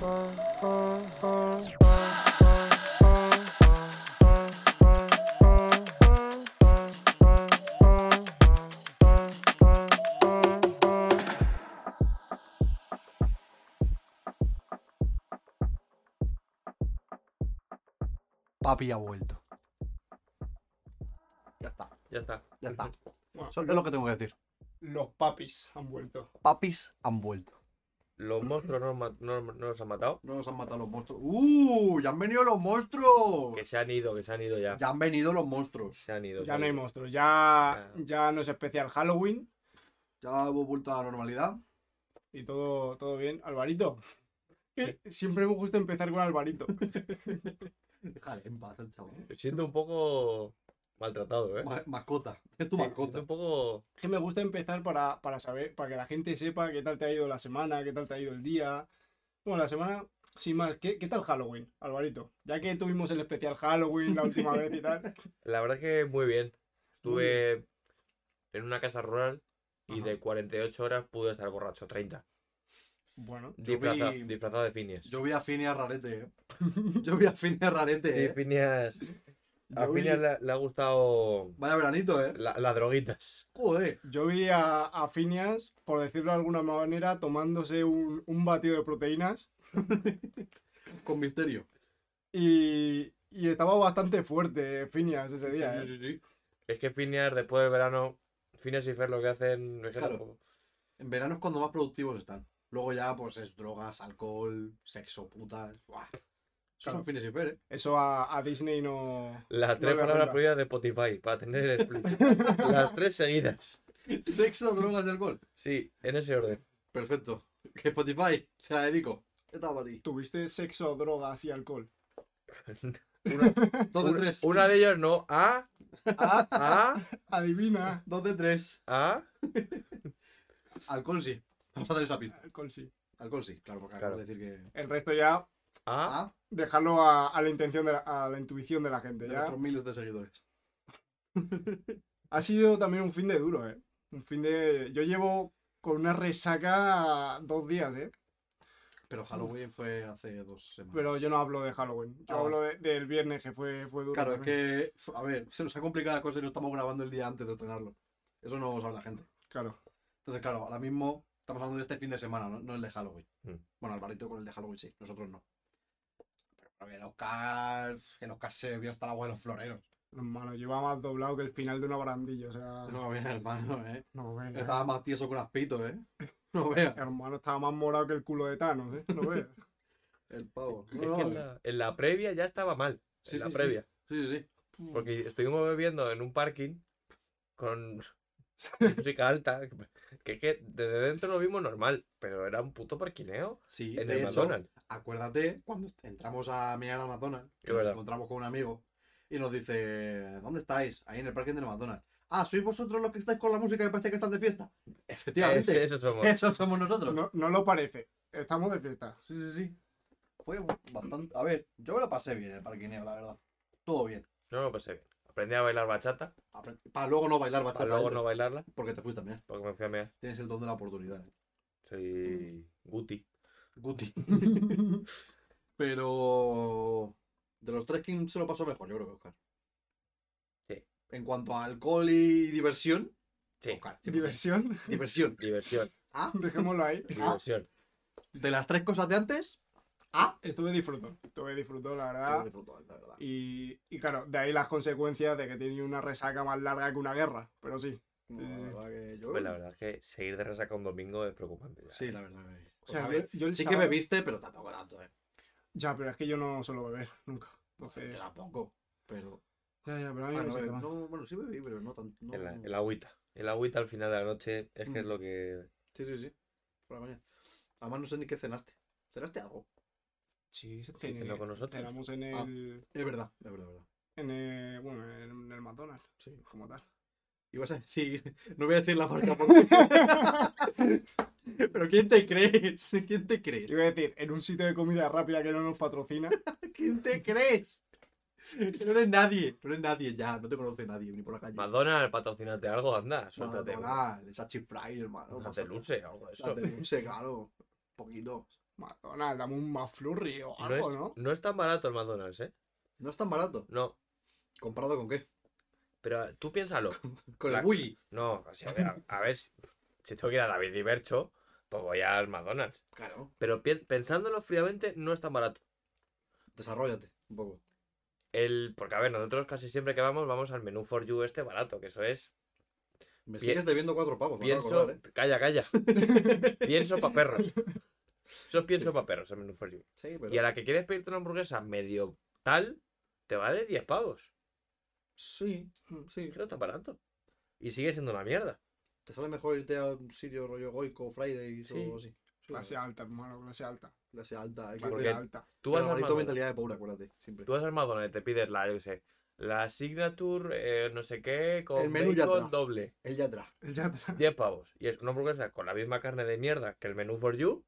Papi ha vuelto. Ya está, Ya está. ya está. Bueno, Eso es lo que tengo que decir. Los papis han vuelto. Papis han vuelto. Los monstruos no, ma- no- no los han matado. No nos han matado los monstruos. ¡Uh! ¡Ya han venido los monstruos! Que se han ido, que se han ido ya. Ya han venido los monstruos. Se han ido. Ya no hay monstruos. Ya, Ya. ya no es especial Halloween. Ya hemos vuelto a la normalidad. Y todo, todo bien. Alvarito. Que siempre me gusta empezar con Alvarito. Déjale en paz al chaval. Me siento un poco maltratado, ¿eh? Ma- mascota. Es tu Me mascota. siento un poco. Es que me gusta empezar para, para saber, para que la gente sepa qué tal te ha ido la semana, qué tal te ha ido el día. Bueno, la semana, sin más, ¿qué, qué tal Halloween, Alvarito? Ya que tuvimos el especial Halloween la última vez y tal. La verdad que muy bien. Muy Estuve en una casa rural y Ajá. de 48 horas pude estar borracho 30. Bueno, Yo Disfraza- vi- Disfrazado de Phineas. Yo vi a Phineas rarete, eh. Yo vi a Phineas rarete, Sí, eh. Phineas. A vi- le, le ha gustado Vaya veranito, eh. la- las droguitas. Joder. yo vi a, a Phineas, por decirlo de alguna manera, tomándose un, un batido de proteínas Con misterio. y, y estaba bastante fuerte Phineas ese día. Sí, ¿eh? sí, sí. Es que Phineas, después del verano, Phineas y Fer lo que hacen es que Claro. tampoco- En verano es cuando más productivos están. Luego ya, pues es drogas, alcohol, sexo, putas. Buah. Claro. son fines y fer, eh. Eso a, a Disney no... Las tres palabras prohibidas de Spotify para tener el split. Las tres seguidas. Sexo, drogas y alcohol. Sí, en ese orden. Perfecto. Que Spotify se la dedico. Esta para ti. ¿Tuviste sexo, drogas y alcohol? Dos de Una, tres. una de ellas no. A, Ah, A, adivina. Dos de tres. A. Alcohol sí. Vamos a hacer esa pista. Alcohol sí. Alcohol sí, claro, porque Claro. acabo de decir que. El resto ya, A. Dejarlo a, a la intención de la, a la intuición de la gente. de Ya. miles de seguidores. Ha sido también un fin de duro, ¿eh? Un fin de... Yo llevo con una resaca dos días, ¿eh? Pero Halloween fue hace dos semanas. Pero yo no hablo de Halloween. Yo Ah, hablo de- del viernes, que fue, fue duro. Claro, es que. A ver, se nos ha complicado la cosa y no estamos grabando el día antes de estrenarlo. Eso no lo sabe la gente. Claro. Entonces, claro, ahora mismo estamos hablando de este fin de semana, no, no el de Halloween. Mm. Bueno, Alvarito con el de Halloween sí, nosotros no. Pero el Oscar. El Oscar se vio hasta la agua de los floreros. Hermano, lleva más doblado que el final de una barandilla. O sea, No veas, hermano, eh. no veas. Estaba más tieso que un aspito, eh. No veas. Hermano, estaba más morado que el culo de Thanos, ¿eh? No veas. El pavo. Es No, que en la, en la previa ya estaba mal. Sí, en la sí, sí. previa. Sí, sí, sí. Porque estuvimos bebiendo en un parking con música alta. Que, que desde dentro lo vimos normal, pero era un puto parquineo Sí, en de el hecho, McDonald's. Acuérdate cuando entramos a mirar al McDonald's, que nos verdad. encontramos con un amigo y nos dice, ¿dónde estáis? Ahí en el parking del McDonald's. Ah, ¿sois vosotros los que estáis con la música que parece que están de fiesta? Efectivamente, Ese- esos somos. nosotros. No, no lo parece. Estamos de fiesta. Sí, sí, sí. Fue bastante... A ver, yo me lo pasé bien en el parquineo, la verdad. Todo bien. No lo pasé bien. Aprendí a bailar bachata, Apre- Para luego no bailar para bachata. luego dentro, no bailarla, Porque te fuiste también. porque me fui a mear. Tienes el don de la oportunidad. eh. Soy Guti. Guti. Pero... De los tres, ¿quién se lo pasó mejor? Yo creo que Oscar. Sí. En cuanto a alcohol y diversión, Sí, Oscar. 100%. Diversión. Diversión. diversión. Ah, Dejémoslo ahí. Ah, Diversión. de las tres cosas de antes, ah, estuve disfruto. Estuve disfruto, la verdad. disfruto, la verdad. Y, y claro, de ahí las consecuencias de que tenía una resaca más larga que una guerra. Pero sí. No, la verdad que yo... Pues la verdad es que seguir de resaca un domingo es preocupante. Sí, la verdad que... O sea, a ver, yo, yo el sí que bebiste, pero tampoco tanto, eh. Ya, pero es que yo no suelo beber, nunca. Entonces. Yo tampoco, pero... Ya, ya, pero a mí Ah, me no, mal. no, bueno, sí bebí, pero no tanto. No... El, el agüita. El agüita al final de la noche es que es Mm. lo que. Sí, sí, sí. Por la mañana. Además no sé ni qué cenaste. ¿Cenaste algo? Sí, se Sí, cenó con nosotros. Cenamos en Ah. el. Es verdad, es verdad, es verdad. En el. Bueno, en el McDonald's. Sí. Como tal. Ibas a decir... No voy a decir la marca porque... pero ¿quién te crees? ¿Quién te crees? Iba a decir, en un sitio de comida rápida que no nos patrocina. ¿Quién te crees? No eres nadie, no eres nadie ya, no te conoce nadie ni por la calle. McDonald's, patrocinate algo, anda, suéltate. McDonald's, esa chip fry, hermano. Date luce, algo de eso. Date luce, claro. Un poquito. McDonald's, dame un McFlurry o No algo, es, ¿no? no es tan barato el McDonald's, ¿eh? No es tan barato. No. ¿Comparado con qué? Pero tú piénsalo. Con La- bully. No, o sea, a, ver, a ver, si si tengo que ir a David y Bercho, pues voy al McDonald's. Claro. Pero pi- pensándolo fríamente, no es tan barato. Desarrollate un poco. El, porque, a ver, nosotros casi siempre que vamos, vamos al menú for you este barato, que eso es. Me Pi- sigues debiendo cuatro pavos. me acabo de Pienso. acordar, ¿eh? Calla, calla. pienso para perros. Eso es pienso para perros, el menú for you. Sí, pero. Y a la que quieres pedirte una hamburguesa medio tal, te vale 10 pavos. Sí, sí. Que no está barato. Y sigue siendo una mierda. Te sale mejor irte a un sitio rollo Goico, Fridays Sí. o algo así. Sí, Clase alta, hermano, clase alta. Clase alta. Hay que alta. Tú vas, Pero al maldito McDonald's, mentalidad de pobre, acuérdate. Siempre. tú vas al McDonald's y te pides la, yo qué sé, la signature, eh, no sé qué, con El menú bacon Yatra. doble. Él ya atrás. El ya atrás. 10 pavos. Y es una hamburguesa con la misma carne de mierda que el menú for you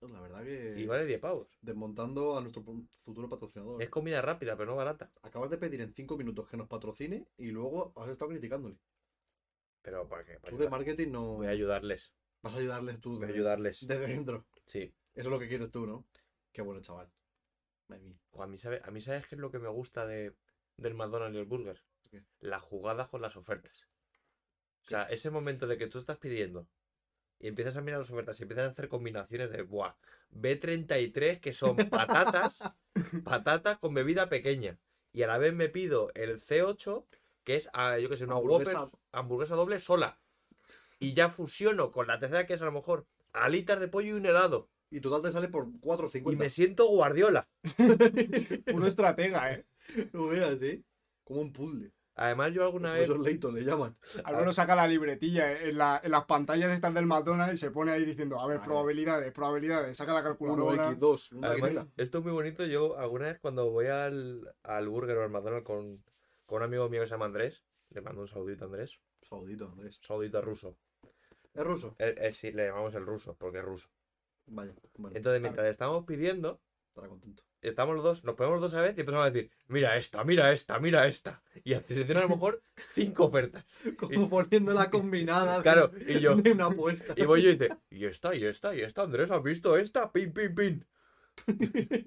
La verdad que. y vale 10 pavos. Desmontando a nuestro futuro patrocinador. Es comida rápida, pero no barata. Acabas de pedir en cinco minutos que nos patrocine y luego has estado criticándole. Pero para qué? Tú de marketing no. Voy a ayudarles. Vas a ayudarles tú. Voy a ayudarles. Desde dentro. Sí. Eso es lo que quieres tú, ¿no? Qué bueno, chaval. A mí, sabe, a mí sabes qué es lo que me gusta de, del McDonald's y el burger. ¿Qué? La jugada con las ofertas. O sea, ese momento de que tú estás pidiendo y empiezas a mirar las ofertas y empiezas a hacer combinaciones de, buah, B33 que son patatas, patatas con bebida pequeña. Y a la vez me pido el C8, que es, ah, yo que sé, una Hamburguesa. Whopper, hamburguesa doble sola. Y ya fusiono con la tercera, que es a lo mejor alitas de pollo y un helado. Y total te sale por Y 4.50. me siento guardiola. Puro estratega, ¿eh? No veas, ¿eh? Como un puzzle. Además, yo alguna vez. eso Leighton le llaman. Álvaro saca la libretilla ¿eh? en, la- en las pantallas estas del McDonald's y se pone ahí diciendo, a ver, Vale. probabilidades, probabilidades, saca la 1 calculadora. X2. Una Además, quiniela. esto es muy bonito. Yo alguna vez cuando voy al, al burger o al McDonald's con, con un amigo mío que se llama Andrés, le mando un saludito a Andrés, Saludito, Andrés. saludito ruso. ¿Es ruso? Eh, eh, sí, le llamamos el ruso, porque es ruso. Vaya. Bueno, Entonces, mientras estamos pidiendo, estará contento. estamos los dos, nos ponemos los dos a vez y empezamos a decir, mira esta, mira esta, mira esta. Y seleccionan a lo mejor cinco ofertas. Como poniendo la combinada. de- Claro, y yo, De una apuesta. y voy yo y dice, y esta, y esta, y esta, Andrés, ¿has visto esta? Pin, pin, pin.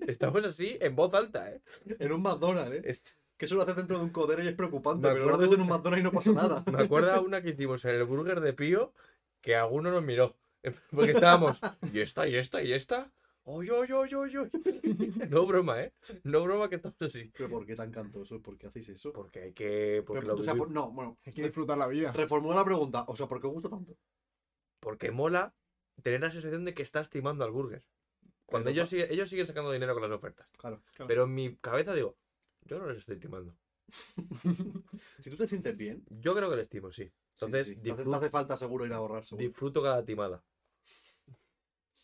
Estamos así en voz alta, ¿eh? En un McDonald's, ¿eh? Es- Que eso lo hace dentro de un codero y es preocupante. Me Pero lo acuerdo haces en un McDonald's y no pasa nada. Me acuerdo una que hicimos en el burger de Pío que alguno nos miró. Porque estábamos, ¿y esta, y esta, y esta? ¡Oy, oy, oy, oy, oy! No broma, ¿eh? No broma que estamos así. Pero ¿por qué tan cantoso? ¿Por qué hacéis eso? Porque hay que. Porque, Pero, lo o sea, vivimos. por- no, bueno. Hay que disfrutar la vida. Reformula la pregunta. O sea, ¿por qué os gusta tanto? porque mola tener la sensación de que estás timando al burger. Cuando Pero, ellos, siguen, ellos siguen sacando dinero con las ofertas. Claro. Claro. Pero en mi cabeza digo, yo no les estoy timando. Si tú te sientes bien. Yo creo que les timo, sí. sí, Entonces, sí, sí. Te hace- te disfruto, hace falta seguro ir a ahorrar. Seguro. disfruto cada timada.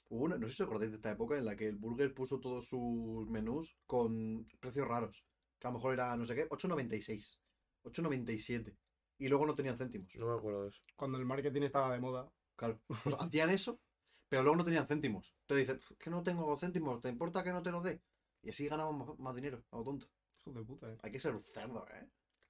Hubo una- no sé si os acordáis de esta época en la que el Burger puso todos sus menús con precios raros. Que a lo mejor era, no sé qué, 8,96. 8,97. Y luego no tenían céntimos. No me acuerdo de eso. Cuando el marketing estaba de moda. Claro. Pues hacían eso, pero luego no tenían céntimos. Entonces dicen, que no tengo céntimos, ¿te importa que no te los dé? Y así ganaban más, más dinero, a lo tonto. Hijo de puta, eh. Hay que ser un cerdo, ¿eh?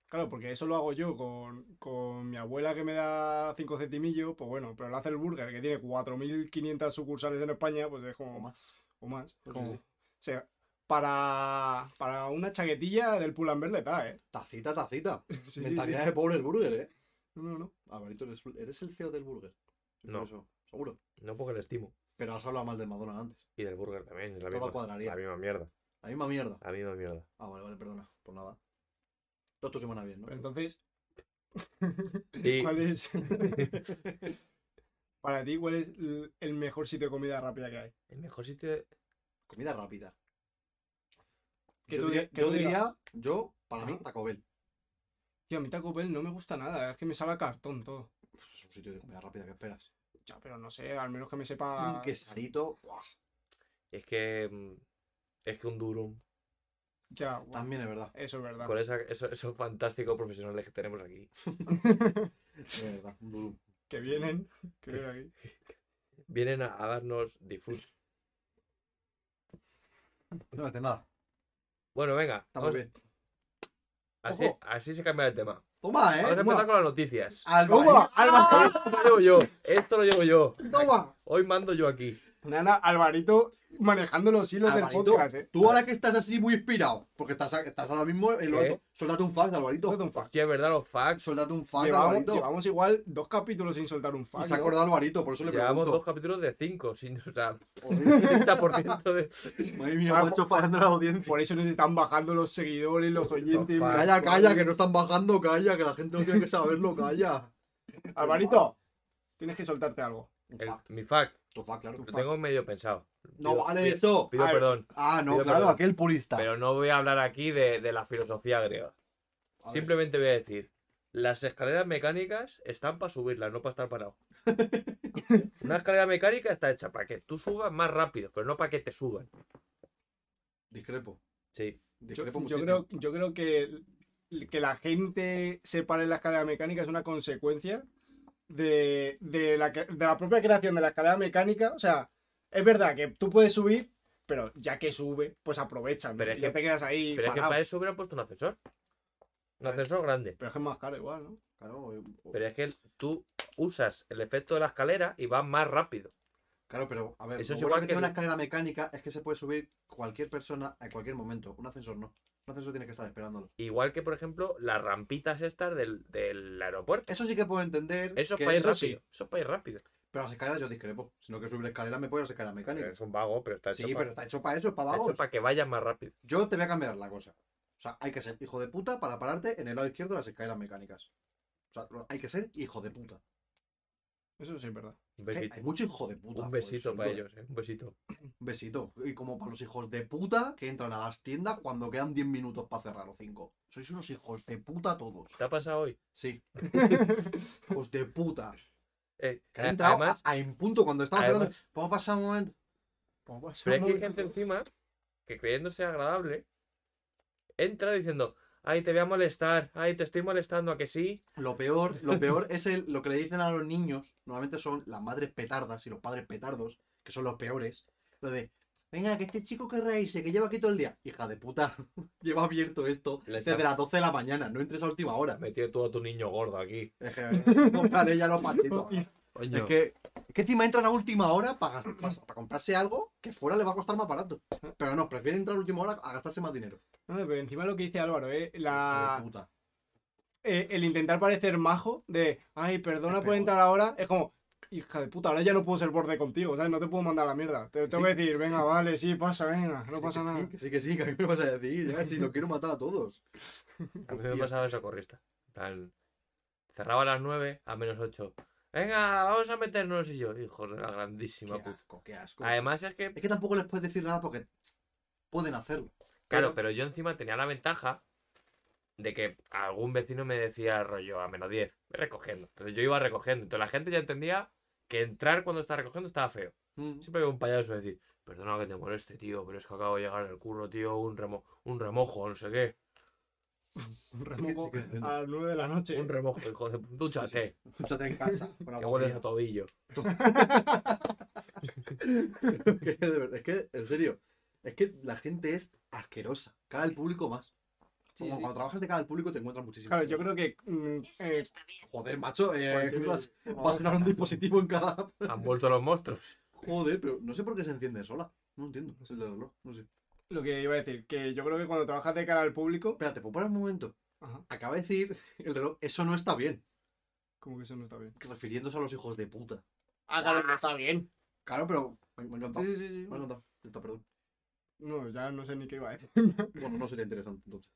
Claro, porque eso lo hago yo con, con mi abuela que me da 5 centimillos, pues bueno, pero lo hace el burger que tiene 4.500 sucursales en España, pues es como O más. O más. Como- sí. O sea, para, para una chaquetilla del Pull&Bear le da, ¿eh? Tacita, tacita. Sí, Mentalidad sí. de pobre el Burger, ¿eh? No, no, no. Alvarito, eres, eres el CEO del Burger. Por No. eso, seguro. No porque les timo. Pero has hablado mal del McDonald's antes. Y del burger también. La, Todo misma, cuadraría. la misma mierda. La misma mierda. La misma mierda. Ah, vale, vale, perdona. Por nada. Todo tu semana bien, ¿no? Pero entonces, Sí. ¿cuál es? para ti, ¿cuál es el- mejor sitio de comida rápida que hay? El mejor sitio. de- Comida rápida. Que yo tú diría, yo tú digas- diría, yo, para mí. Taco Bell. Tío, a mí Taco Bell no me gusta nada, es que me sabe a cartón todo. Pues es un sitio de comida rápida que esperas. Ya, pero no sé, al menos que me sepa... Un quesarito, ¡buah! Es que. mm, Es que un durum. Ya, bueno, también es verdad. eso es verdad. Con esa, eso- esos fantásticos profesionales que tenemos aquí. Es verdad, que vienen, que vienen aquí. Vienen a, a darnos disfrute. No hace nada. Bueno, venga. Estamos vamos- bien. Así, Ojo. así se cambia de tema. Toma, ¿eh? Vamos a empezar con las noticias. Alba, ¡Toma! ¿eh? Esto lo llevo yo. Esto lo llevo yo. ¡Toma! Hoy mando yo aquí. Nana, Alvarito manejando los hilos Alvarito, del podcast, eh. Tú ahora que estás así muy inspirado, porque estás, estás ahora mismo en lo ¿Qué? alto, suéltate un fact, Alvarito. Suelta un fact. Hostia, es verdad, los facts. Suéltate un fact, Llevamos, Alvarito. llevamos igual dos capítulos sin soltar un Y fact. se ha ¿no? acordado Alvarito, por eso le Llevamos dos pregunto. capítulos de cinco, sin, o sea, Joder, 30% de. Madre mía, macho, parando la audiencia. Por eso nos están bajando los seguidores, los oyentes. Calla, calla, que no están bajando, calla, que la gente no tiene que saberlo, calla. Alvarito, tienes que soltarte algo. Un el- fact, mi fact, claro. lo tengo medio pensado. No Pido- vale pido- eso. Pido A ver, perdón, Ah, no, Pido claro, perdón. aquel purista. pero no voy a hablar aquí de, de la filosofía griega. A ver. Simplemente voy a decir, las escaleras mecánicas están para subirlas, no para estar parado. Una escalera mecánica está hecha para que tú subas más rápido, pero no para que te suban. Discrepo. Sí. Yo, Discrepo yo muchísimo. creo, yo creo que, que la gente se pare en la escalera mecánica es una consecuencia de, de la, de la propia creación de la escalera mecánica. O sea, es verdad que tú puedes subir, pero ya que sube, pues aprovechan. Pero ¿no? es Y ya que- te quedas ahí. Pero es que parado. para eso hubieran puesto un ascensor. Un ascensor grande. Pero es que es más caro igual, ¿no? Claro, Pero es que tú usas el efecto de la escalera y vas más rápido. claro, pero a ver, Eso es igual que que tiene una escalera mecánica es que se puede subir cualquier persona a cualquier momento. Un ascensor no. Ascensor tiene que estar esperándolo. Igual que, por ejemplo, las rampitas estas del, del aeropuerto. Eso sí que puedo entender. Eso es para ir rápido. Eso es para ir rápido. Pero las escaleras yo discrepo. Sino que subir escaleras me puede las escaleras mecánicas. Es un vago, pero está hecho Sí, para, pero está hecho para eso, para está hecho vagos. para que vayas más rápido. Yo te voy a cambiar la cosa. O sea, hay que ser hijo de puta para pararte en el lado izquierdo de las escaleras mecánicas. O sea, hay que ser hijo de puta. Eso sí es verdad. Un besito. hay mucho hijo de puta. Un besito para ellos, ¿eh? Un besito. Un besito. Y como para los hijos de puta que entran a las tiendas cuando quedan 10 minutos para cerrar o 5. Sois unos hijos de puta todos. ¿Te ha pasado hoy? Sí. hijos de puta. Eh, Que han a- entrado además, a, a en punto cuando cerrando. Vamos a pasar un momento. ¿Cómo pasa? pero es que hay gente encima que creyéndose agradable entra diciendo, ay, te voy a molestar, ay, te estoy molestando, ¿a que sí? Lo peor, lo peor es el, lo que le dicen a los niños. Normalmente son las madres petardas y los padres petardos, que son los peores. Lo de, venga, que este chico que reírse, que lleva aquí todo el día. Hija de puta, lleva abierto esto Les desde ha- las 12 de la mañana, no entres a última hora. Metido tú a tu niño gordo aquí. Es que, cómprale ya los patitos. Coño. Es que, es que encima entran a última hora para, comprarse algo que fuera le va a costar más barato. Pero no, prefieren entrar a última hora a gastarse más dinero. No, pero encima lo que dice Álvaro, ¿eh? La, puta. eh, el intentar parecer majo de, ay, perdona por entrar ahora, es como, hija de puta, ahora ya no puedo ser borde contigo, ¿sabes? No te puedo mandar a la mierda. Te tengo Sí. que decir, venga, vale, sí, pasa, venga, no Sí, pasa que nada. Sí, que sí, que sí, que a mí me vas a decir, ya, si lo quiero matar a todos. A mí me pasaba eso corrista. En plan, cerraba a las 9 a menos 8. Venga, vamos a meternos y yo, hijo de la grandísima Qué puta. asco, qué asco. Además es que, Es que tampoco les puedes decir nada porque pueden hacerlo. claro, pero yo encima tenía la ventaja de que algún vecino me decía rollo a menos 10, ve recogiendo. Entonces yo iba recogiendo. Entonces la gente ya entendía que entrar cuando estaba recogiendo estaba feo. Mm. Siempre había un payaso decir, perdona que te moleste, tío, pero es que acabo de llegar del curro, tío, un, remo un remojo, no sé qué. Un remojo sí que a las 9 de la noche. Un remojo, hijo de puta. Dúchate, Dúchate en casa. Con que agua hueles fría. a tobillo. Que de verdad, es que, en serio, es que la gente es asquerosa. Cada el público más. Sí, Como sí. cuando trabajas de cara al público te encuentras muchísimo. Claro, yo creo que mm, eh, no está bien. Joder, macho, eh, vas, vas a sonar un dispositivo en cada. Han vuelto los monstruos. Joder, pero no sé por qué se enciende sola. No entiendo. Es el del reloj, no sé. Lo que iba a decir, que yo creo que cuando trabajas de cara al público, Espérate, ¿puedo parar un momento? ajá, Acaba de decir el reloj, eso no está bien. como que eso no está bien. Refiriéndose a los hijos de puta. Ah, claro, no está bien. Claro, pero me, me ha encantado. Sí, sí, sí. Me. Ya está, perdón. No, ya no sé ni qué iba a decir. Bueno, no sería interesante entonces.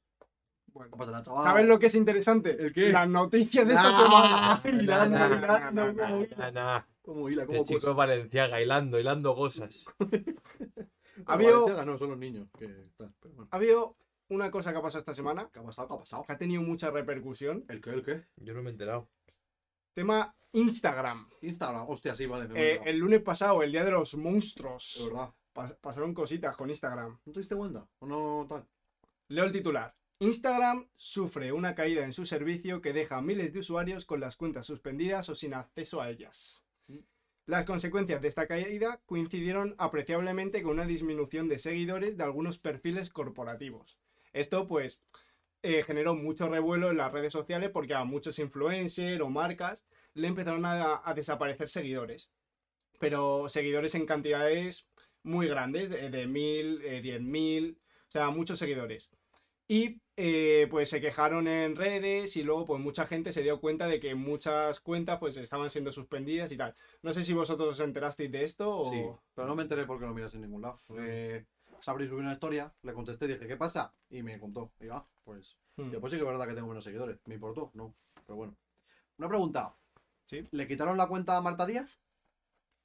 Bueno. No pasa nada, chaval. ¿Sabes lo que es interesante? ¿El qué? Las noticias de esta Ah, semana. Hilando, hilando, como hila. Nah, nah. Como hila, El como chico Valenciaga, hilando, hilando cosas. Ha habido, no, son los niños. Que, tal, pero bueno. ha habido una cosa que ha pasado esta semana ¿Qué ha pasado? ¿Qué ha pasado? que ha tenido mucha repercusión. ¿El qué? ¿El qué? Yo no me he enterado. Tema Instagram. Instagram. Hostia, sí, vale. Me Eh, el lunes pasado, el día de los De monstruos, verdad. pas- pasaron cositas con Instagram. ¿No te diste cuenta? ¿O no tal? Leo el titular. Instagram sufre una caída en su servicio que deja a miles de usuarios con las cuentas suspendidas o sin acceso a ellas. Las consecuencias de esta caída coincidieron apreciablemente con una disminución de seguidores de algunos perfiles corporativos. Esto, pues, eh, generó mucho revuelo en las redes sociales porque a muchos influencers o marcas le empezaron a, a desaparecer seguidores. pero seguidores en cantidades muy grandes, de, de mil, eh, diez mil, o sea, muchos seguidores. Y eh, pues se quejaron en redes y luego pues mucha gente se dio cuenta de que muchas cuentas pues estaban siendo suspendidas y tal. No sé si vosotros os enterasteis de esto o... Sí, pero no me enteré porque no miras en ningún lado. Porque Sabri subió una historia, le contesté, dije, ¿qué pasa? Y me contó. Y yo, ah, pues. Hmm. Yo, pues sí que es verdad que tengo menos seguidores. ¿Me importó? No. Pero bueno. Una pregunta. Sí. ¿Le quitaron la cuenta a Marta Díaz?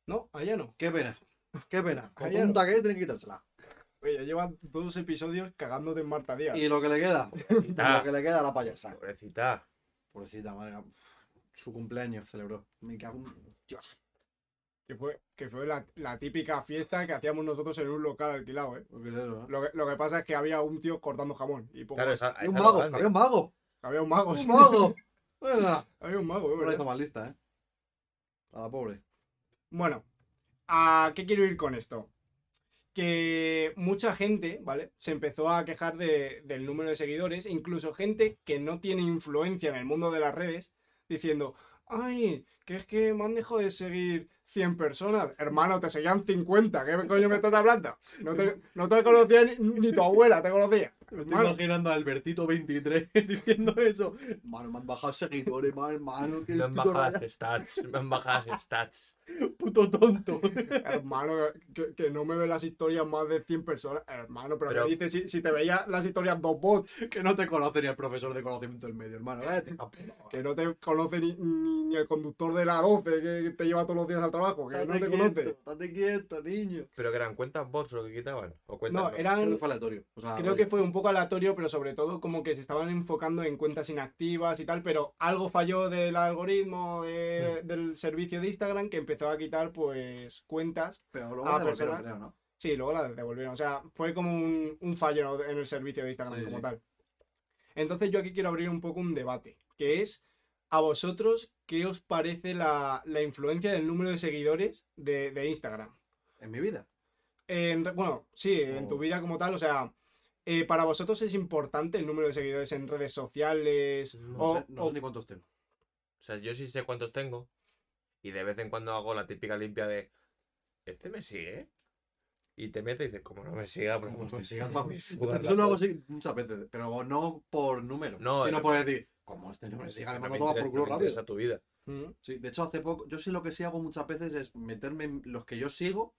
No, allá no. Qué pena. Qué pena. Con no. que es, tiene que quitársela. Oye, ya llevan dos episodios cagándote en Marta Díaz. Y lo que le queda. lo que le queda a la payasa. Pobrecita. Pobrecita, madre. Su cumpleaños celebró. Me cago en. Dios. Que fue, que fue la, la típica fiesta que hacíamos nosotros en un local alquilado, ¿eh? ¿Qué es eso, eh? Lo que, lo que pasa es que había un tío cortando jamón. Y poco Claro, más. esa- Había un mago, había un mago. Había un mago, Un sí. mago. Había un mago, No la hizo más lista, eh. A la pobre. Bueno, ¿a qué quiero ir con esto? Que mucha gente, ¿vale? Se empezó a quejar de- del número de seguidores, incluso gente que no tiene influencia en el mundo de las redes, diciendo, ay, que es que me han dejado de seguir 100 personas. Hermano, te seguían 50, ¿qué coño me estás hablando? No te, no te conocía ni, ni tu abuela, te conocía. Me estoy Hermano, imaginando a Albertito 23 diciendo eso. Mano, me han bajado seguidores, man, hermano. Que Me han bajado las stats. Me han bajado las stats. Puto tonto. hermano, que, que no me ve las historias más de 100 personas. Hermano, pero, Pero- ¿qué dices? Si, si te veía las historias dos bots, que no te conoce ni el profesor de conocimiento del medio, hermano. Cállate. que no te conoce ni, ni- ni el conductor de la 12 que te lleva todos los días al trabajo, que no te conoce. estate quieto, niño. Pero que eran cuentas bots lo que quitaban. O cuentas No, eran, fue aleatorio. O sea, creo que fue un poco aleatorio, pero sobre todo como que se estaban enfocando en cuentas inactivas y tal, pero algo falló del algoritmo de- del servicio de Instagram que empezó a quitar pues cuentas. Pero luego la devolvieron, personas. creo, ¿no? Sí, luego la devolvieron. O sea, fue como un, un fallo en el servicio de Instagram Sí, como sí. tal. Entonces yo aquí quiero abrir un poco un debate, que es a vosotros, ¿qué os parece la, la influencia del número de seguidores de, de Instagram? En mi vida. En bueno, sí, en Oh. tu vida como tal, o sea, eh, ¿para vosotros es importante el número de seguidores en redes sociales? No No, o, sé, no o- sé ni cuántos tengo. O sea, yo sí sé cuántos tengo. Y de vez en cuando hago la típica limpia de. ¿Este me sigue? Y te metes y dices, como no me siga, pues Como sigas, siga, la lo hago polla". así muchas veces, pero no por número, No, sino eh, por decir, como este no me siga, le No mando me toma interesa- por culo rápido. tu vida. Mm, Sí, de hecho hace poco, yo sí lo que sí hago muchas veces es meterme en los que yo sigo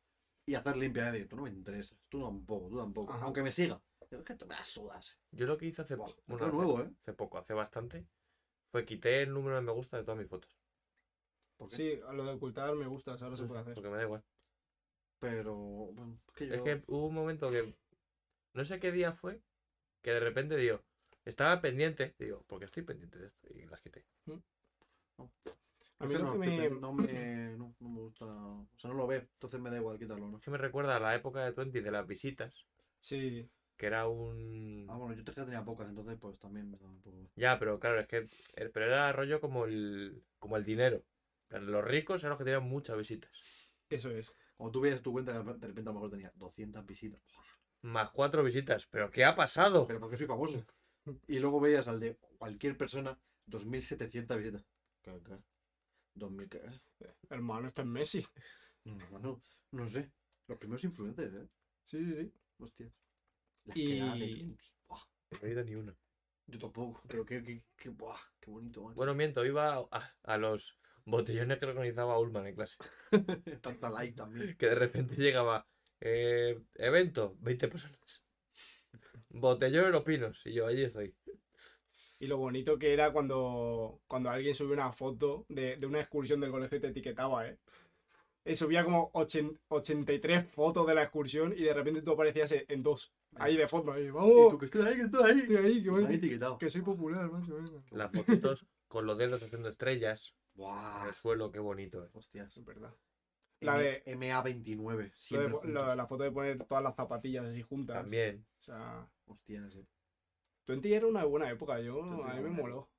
y hacer limpia de tú no me interesas, tú tampoco, tú tampoco, Ajá. aunque me siga. Yo, es que tú me la sudas. Yo lo que hice hace, Buah, po- esto bueno, es hace- nuevo, ¿eh? hace poco, hace bastante, fue quité el número de me gusta de todas mis fotos. ¿Por qué? Sí, a lo de ocultar me gusta, ahora se puede hacer. Porque me da igual. Pero, bueno, es que yo... Es que hubo un momento que. No sé qué día fue. Que de repente digo. Estaba pendiente. Digo, porque estoy pendiente de esto. Y las quité. A mí no, que me... no me, no, no me gusta, o sea, no lo veo, entonces me da igual quitarlo, ¿no? Es que me recuerda a la época de Twenty de las visitas. Sí, Que era un. Ah, bueno, yo te que tenía pocas, entonces pues también me da un poco... Ya, pero claro, es que. eh, Pero era rollo como el. Como el dinero. Pero Los ricos eran los que tenían muchas visitas. eso es. Como tú veías tu cuenta, de repente a lo mejor tenía 200 visitas. Más cuatro visitas. ¿Pero qué ha pasado? Pero porque soy famoso. Y luego veías al de cualquier persona, 2700 visitas. ¿Qué, qué? 2000, ¿qué? Hermano, este es Messi. No, no, sé. Los primeros influencers, ¿eh? Sí, sí, sí. Hostias. La Y- de 20. Buah, No he ido ni una. yo tampoco. Pero qué, qué, qué, buah, qué bonito, macho. Bueno, miento, iba a, a los botellones que organizaba Ullman en clase. Tanta like también. que de repente llegaba eh, evento, 20 personas. Botellón en los pinos, y yo allí estoy. Y lo bonito que era cuando, cuando alguien subía una foto de, de una excursión del colegio y te etiquetaba, ¿eh? Eh, subía como ochen- 83 fotos de la excursión y de repente tú aparecías en en dos. Ahí de fondo, ahí. Y ¡Vamos! tú que estoy ahí, que estoy ahí. Estoy ahí, que, Me voy- han etiquetado. que soy popular, macho. venga. Las fotitos con los dedos haciendo estrellas en Buah. el suelo, qué bonito. eh. Hostias. Es verdad. La de- MA29. Lo de Siempre po- lo- juntos. la foto de poner todas las zapatillas así juntas. También. O sea, Hostias, eh. Twenty era una buena época, yo, Twenty a mí me moló.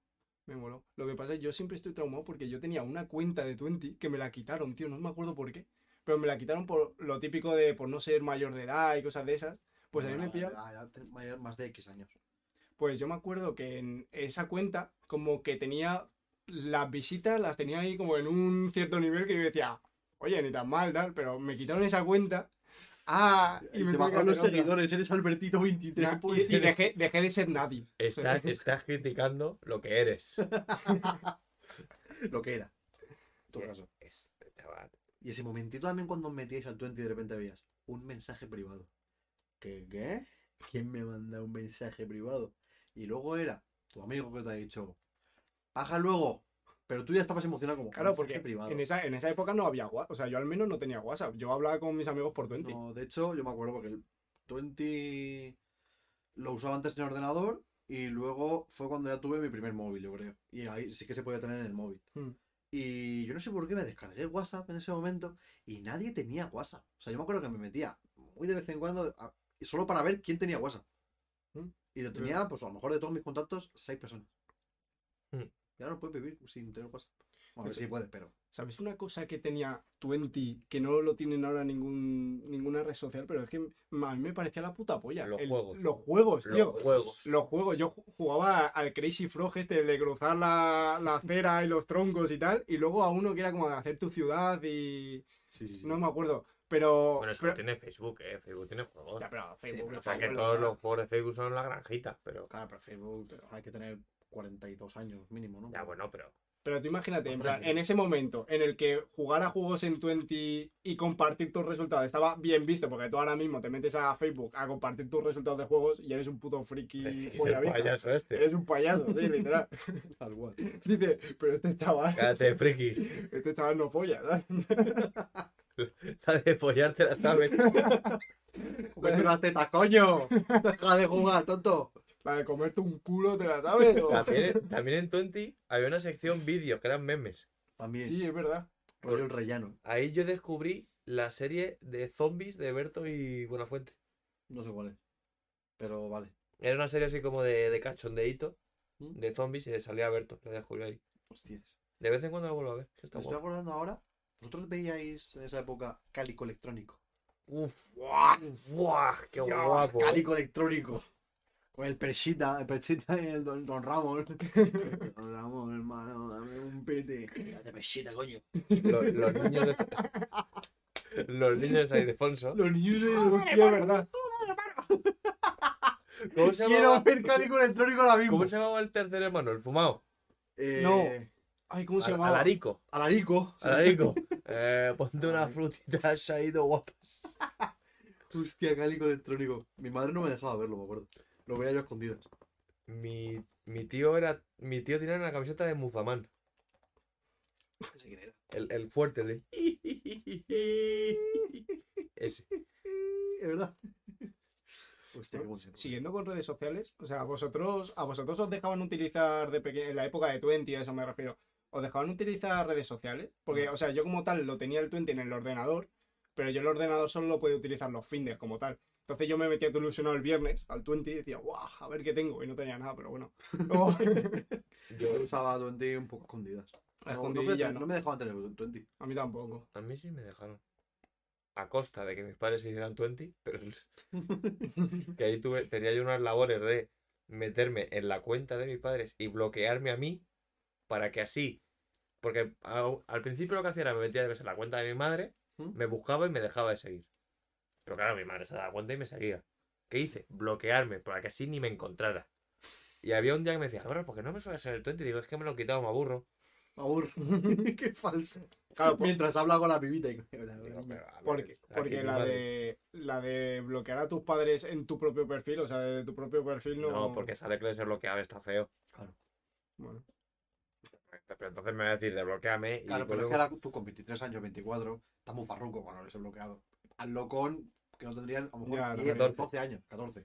Me moló. Lo que pasa es que yo siempre estoy traumado porque yo tenía una cuenta de Twenty que me la quitaron, tío, no me acuerdo por qué. Pero me la quitaron por lo típico de por no ser mayor de edad y cosas de esas. Pues a mí me No, pilla. ya- ya ten- mayor- más de X años. Pues yo me acuerdo que en esa cuenta, como que tenía las visitas, las tenía ahí como en un cierto nivel que yo decía, oye, ni tan mal, tal, pero me quitaron esa cuenta. Ah, Y, y me que los seguidores, eres Albertito 23. Ya, pues. y, y dejé, dejé de ser nadie. Estás, estás criticando lo que eres. Lo que era. En todo caso. Este chaval. Y ese momentito también cuando os metíais al 20 y de repente veías un mensaje privado. ¿Qué? ¿Qué? ¿Quién me manda un mensaje privado? Y luego era tu amigo que te ha dicho, baja luego. Pero tú ya estabas emocionado como Claro, porque privado. en esa, en esa época no había WhatsApp. O sea, yo al menos no tenía WhatsApp. Yo hablaba con mis amigos por 20. No, de hecho, yo me acuerdo porque el 20 lo usaba antes en el ordenador y luego fue cuando ya tuve mi primer móvil, yo creo. Y ahí sí que se podía tener en el móvil. Hmm. Y yo no sé por qué me descargué WhatsApp en ese momento y nadie tenía WhatsApp. O sea, yo me acuerdo que me metía muy de vez en cuando a- y solo para ver quién tenía WhatsApp. Hmm. Y lo tenía, pues a lo mejor de todos mis contactos, seis personas. Hmm. Y ahora no puedes vivir sin tener WhatsApp. Bueno, a ver Eso- si puedes, pero. ¿Sabes una cosa que tenía 20 que no lo tienen ahora ningún, ninguna red social? Pero es que a mí me parecía la puta polla. Los juegos. Los juegos, tío. Los juegos. Los juegos, yo ju- jugaba al Crazy Frog este de cruzar la, la acera y los troncos y tal, y luego a uno que era como de hacer tu ciudad y... Sí, sí, sí. No me acuerdo, pero... Bueno, eso pero- tiene Facebook, ¿eh? Facebook tiene juegos. Ya, pero Sí, Facebook, pero O sea, que todos ya. los juegos de Facebook son la granjita, pero... Claro, pero Facebook hay que tener 42 años mínimo, ¿no? Ya, bueno, pero... Pero tú imagínate, en, plan, en ese momento en el que jugar a juegos en 20 y compartir tus resultados estaba bien visto, porque tú ahora mismo te metes a Facebook a compartir tus resultados de juegos y eres un puto friki polla payaso este. Eres un payaso, sí, literal. Tal cual. Dice, pero este chaval, Cállate, friki. este chaval no polla, ¿sabes? La de follarte la sabes. ¡Cómete unas tetas, coño! ¡Deja de jugar, tonto! La de comerte un culo, ¿te la sabes? o? También, también en Twenty había una sección vídeos que eran memes. También, Sí, es verdad. rollo el rellano. Ahí yo descubrí la serie de zombies de Berto y Buenafuente. No sé cuál es. Pero vale. Era una serie así como de, de cachondeíto, ¿Mm? de zombies, y le salía Berto, le descubrí ahí. Hostias. De vez en cuando lo vuelvo a ver, que está Me estoy acordando ahora. ¿Vosotros veíais en esa época cálico electrónico? Uf, ¡buah! ¡buah! ¡Qué guapo! Cálico electrónico. Con el Perchita, el Perchita y el Don, don Ramos. Don Ramos, hermano, dame un pete. Date Perchita, coño. Los, los niños de... Los niños de San Ildefonso. Los niños de... Hostia, es verdad. ¿Cómo se, Quiero llamaba, ver cálico electrónico ahora mismo. ¿Cómo se llamaba el tercer hermano? El fumado. Eh, No. Ay, ¿cómo se Al- llamaba? Alarico. Alarico. sí. Alarico. Eh, ponte unas frutitas ahí de guapas. Hostia, cálico electrónico. Mi madre no me dejaba verlo, me acuerdo. Lo veía yo escondidas. Mi, mi tío era. Mi tío tenía una camiseta de Muzaman. No sé quién era. El, el fuerte, el de. Ese. Es verdad. Hostia, qué buen ser. Siguiendo con redes sociales, o sea, vosotros, a vosotros os dejaban utilizar de pequeño, en la época de 20, a eso me refiero, ¿os dejaban utilizar redes sociales? Porque, o sea, yo como tal lo tenía el 20 en el ordenador, pero yo el ordenador solo lo podía utilizar los fines como tal. Entonces yo me metía todo ilusionado el viernes al 20 y decía, guau, a ver qué tengo, y no tenía nada, pero bueno. Yo usaba 20 un poco escondidas. No, no, escondidilla, me, ¿no? no me dejaban tener 20. A mí tampoco. A mí sí me dejaron. A costa de que mis padres hicieran 20, pero que ahí tuve, tenía yo unas labores de meterme en la cuenta de mis padres y bloquearme a mí para que así. Porque al, al principio lo que hacía era me metía en la cuenta de mi madre, ¿Mm? me buscaba y me dejaba de seguir. Pero claro, mi madre se daba cuenta y me seguía. ¿Qué hice? Bloquearme, para que así ni me encontrara. Y había un día que me decía, Álvaro, ¿por qué no me suele ser el 20? Y digo, es que me lo he quitado, me aburro. Aburro. qué falso. Claro, por- Mientras habla con la pibita y. Digo, pero, porque, porque la de, la de bloquear a tus padres en tu propio perfil, o sea, de tu propio perfil no... No, porque sale que le se bloqueaba, está feo. Bueno, Pero entonces me va a decir, desbloqueame. Claro, pues pero es que ahora tú con 23 años, 24, estás muy parruco cuando les he bloqueado. Hazlo con que no tendrían a lo mejor Ya, 10, 14. 12 años, 14.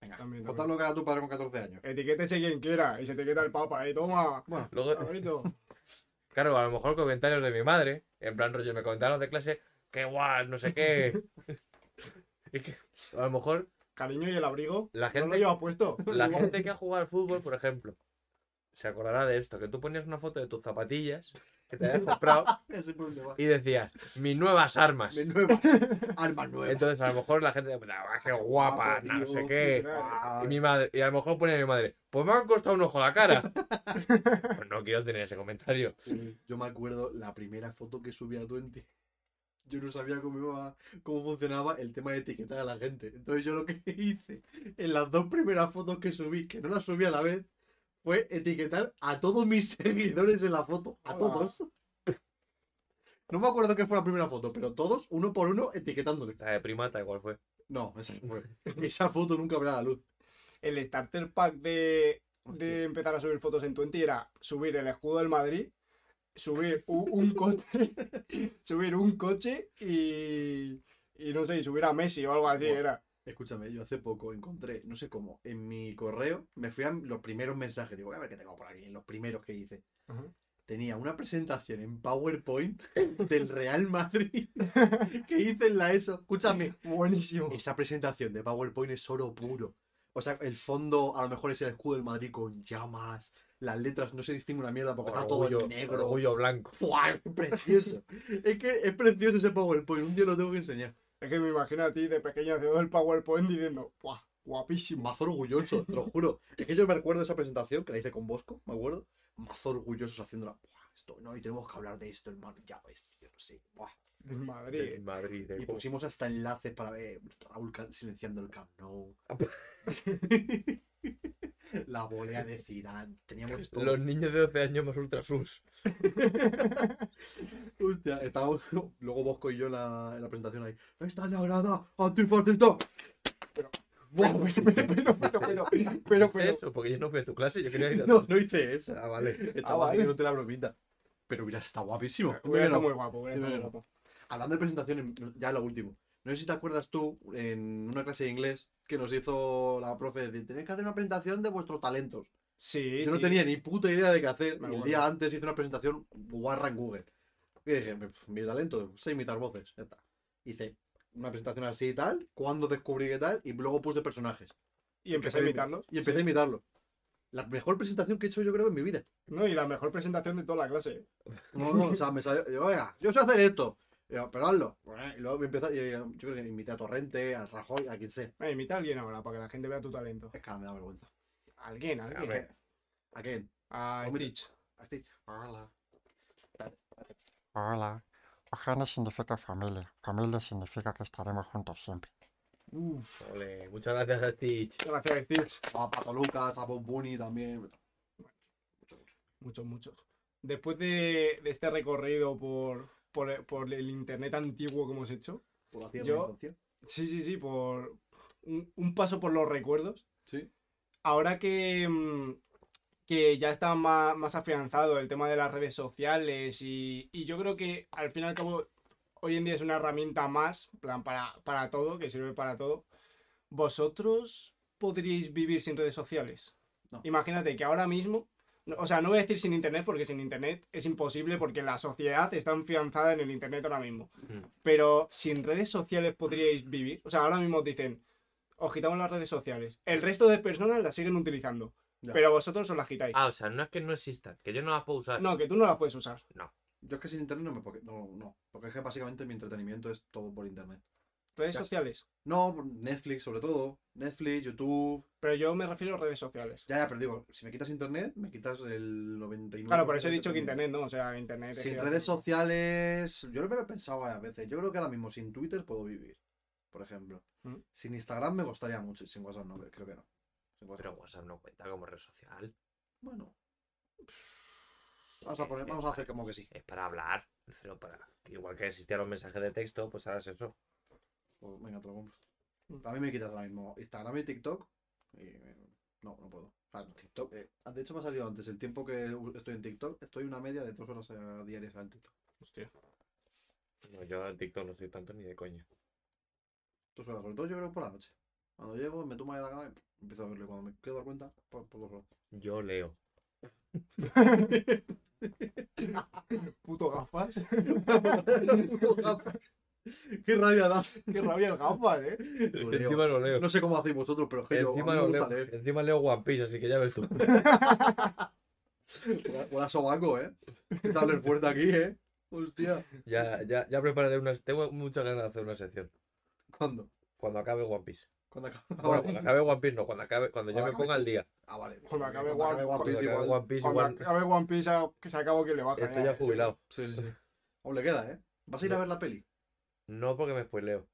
Venga, También, ponte a también. bloquear a tu padre con 14 años. etiquétese quien quiera y se etiqueta el papa, ¿eh? Toma. Bueno, luego- claro, a lo mejor comentarios de mi madre, en plan rollo, me comentaron de clase, qué guay, no sé qué. y que a lo mejor Cariño y el abrigo. La No lo gente- llevas puesto. la gente que ha jugado al fútbol, por ejemplo, se acordará de esto, que tú ponías una foto de tus zapatillas que te habías comprado y decías, mis nuevas armas. De nuevas, armas nuevas. Entonces a lo mejor la gente, "Ah, qué guapa, no sé qué. Y mi madre, y a lo mejor ponía mi madre, pues me han costado un ojo la cara. pues no quiero tener ese comentario. Yo me acuerdo la primera foto que subí a 20. yo no sabía cómo, iba- cómo funcionaba el tema de etiquetar a la gente. Entonces yo lo que hice en las dos primeras fotos que subí, que no las subí a la vez, fue etiquetar a todos mis seguidores en la foto. A Hola. todos. No me acuerdo qué fue la primera foto, pero todos, uno por uno, etiquetándoles. La de primata igual fue. No, esa, fue. esa foto nunca verá la luz. El starter pack de, de empezar a subir fotos en Twenty era subir el escudo del Madrid, subir un, coche, subir un coche y, y no sé, y subir a Messi o algo así era. Escúchame, yo hace poco encontré, no sé cómo, en mi correo, me fui a los primeros mensajes, digo, voy a ver qué tengo por aquí, los primeros que hice. Ajá. Tenía una presentación en PowerPoint del Real Madrid que hice en la ESO. Escúchame, Buenísimo. esa presentación de PowerPoint es oro puro. O sea, el fondo a lo mejor es el escudo del Madrid con llamas, las letras no se distingue una mierda porque está todo en negro. Orgullo blanco. ¡Fua! Es precioso. es que es precioso ese PowerPoint, un día lo tengo que enseñar. Es que me imagino a ti de pequeño haciendo el PowerPoint diciendo, ¡guau! Guapísimo. Mazo orgulloso, te lo juro. Es que yo me recuerdo esa presentación que la hice con Bosco, me acuerdo. Mazo orgullosos haciéndola. Buah, esto, no, y tenemos que hablar de esto, hermano. Ya ves, tío, no sé. Buah. En Madrid. Madrid. del Y pusimos hasta enlaces para ver Raúl silenciando el Camp Nou. La volea de Zidane. Teníamos todo. Los niños de 12 años más ultrasus. Hostia, estábamos luego Bosco y yo en la, en la presentación ahí. Está en la grada, antifascista. Pero- Buah, Pero, pero, pero, pero, pero, pero, ¿Viste pero, eso? Porque yo no fui a tu clase, yo quería ir a no, no hice eso. Ah, vale. Estaba vale. haciéndote la bromita. Pero hubiera estado guapísimo. Bueno, muy guapo, hubiera Sí, estado muy guapo. Hablando de presentaciones, ya lo último. No sé si te acuerdas tú, en una clase de inglés, que nos hizo la profe de decir, tenéis que hacer una presentación de vuestros talentos. Sí, Yo no sí. tenía ni puta idea de qué hacer. Me el acuerdo. día antes hice una presentación guarra en Google. Y dije, "Pues, mi talento, sé imitar voces. Ya está. Hice una presentación así y tal, cuando descubrí qué tal, y luego puse personajes. Y empecé a imitarlos. Y empecé a imitarlos. La mejor presentación que he hecho yo creo en mi vida. No, y la mejor presentación de toda la clase. No, no, o sea, me salió, digo, venga, yo sé hacer esto. Y yo, pero hazlo. Y luego me empezó, yo, yo creo que invité a Torrente, a Rajoy, a quien sea. Eh, imita a alguien ahora para que la gente vea tu talento. Es que ahora me da vergüenza. Alguien, alguien. ver. ¿A quién? A. Stitch. A Steve. Hola. Hola. Ojana significa familia. Familia significa que estaremos juntos siempre. Uf. Ole, muchas gracias a Stitch. Gracias, Stitch. A Pato Lucas, a Bob Bunny también. Mucho, mucho. Muchos, muchos. Después de, de este recorrido por, por, por el internet antiguo que hemos hecho, Por la tierra Yo- de la infancia. sí, sí, sí, por un, un paso por los recuerdos. Sí. Ahora que, mm, que ya está más, más afianzado el tema de las redes sociales y, y yo creo que al fin y al cabo hoy en día es una herramienta más, en plan, para, para todo, que sirve para todo. ¿Vosotros podríais vivir sin redes sociales? No. Imagínate que ahora mismo, o sea, no voy a decir sin internet porque sin internet es imposible porque la sociedad está afianzada en el internet ahora mismo. Pero sin redes sociales podríais vivir. O sea, ahora mismo os dicen, os quitamos las redes sociales. El resto de personas las siguen utilizando. Ya. Pero vosotros os las quitáis. Ah, o sea, no es que no existan, que yo no las puedo usar. No, que tú no las puedes usar. Yo es que sin internet no me. porque- No, no. Porque es que básicamente mi entretenimiento es todo por internet. Redes Ya sociales. No, Netflix sobre todo. Netflix, YouTube. Pero yo me refiero a redes sociales. Ya, ya, pero digo, si me quitas internet, me quitas el 99%. Claro, por eso he dicho que internet, ¿no? O sea, internet. es Sin redes sociales, yo lo he pensado varias veces. Yo creo que ahora mismo sin Twitter puedo vivir, por ejemplo. ¿Mm? Sin Instagram me gustaría mucho, y sin WhatsApp no, creo que no. Sin WhatsApp. Pero WhatsApp no cuenta como red social. Bueno. Vamos a, poner- vamos a hacer como que sí. Es para hablar. Pero para. Igual que existían los mensajes de texto, pues ahora es eso. Pues venga, te lo compro. Mm. A mí me quitas ahora mismo Instagram y TikTok. Y eh, no, no puedo. O sea, TikTok. eh, de hecho, me ha salido antes. El tiempo que estoy en TikTok, estoy una media de dos horas eh, diarias en TikTok. Hostia. No, yo en TikTok no soy tanto ni de coña. Dos horas, sobre todo yo creo por la noche. Cuando llego, me tomo ahí la cama y empiezo a verlo. Y cuando me quiero dar cuenta, por, por dos horas. Yo leo. Puto gafas. Puto gafas. Qué rabia da. Qué rabia el gafas, ¿eh? Leo. Encima lo leo. No sé cómo hacéis vosotros, pero que a Encima lo leo. leer. Encima leo One Piece, así que ya ves tú. Huele a sobaco, ¿eh? A hablar fuerte aquí, ¿eh? Hostia. Ya, ya, ya prepararé unas. Tengo muchas ganas de hacer una sección. ¿Cuándo? Cuando acabe One Piece. ¿Cuándo acaba? Bueno, cuando acabe One Piece, no, cuando acabe, cuando yo Cuando me ponga al día. Ah, vale. Cuando acabe Cuando One- acabe One Cuando Piece acabe igual. One Piece, Cuando igual. acabe One Piece, a- que se acabó que le baja. Esto ya jubilado. Sí, sí, sí. Aún le queda, ¿eh? ¿Vas a ir a ver la peli? No porque me spoileo.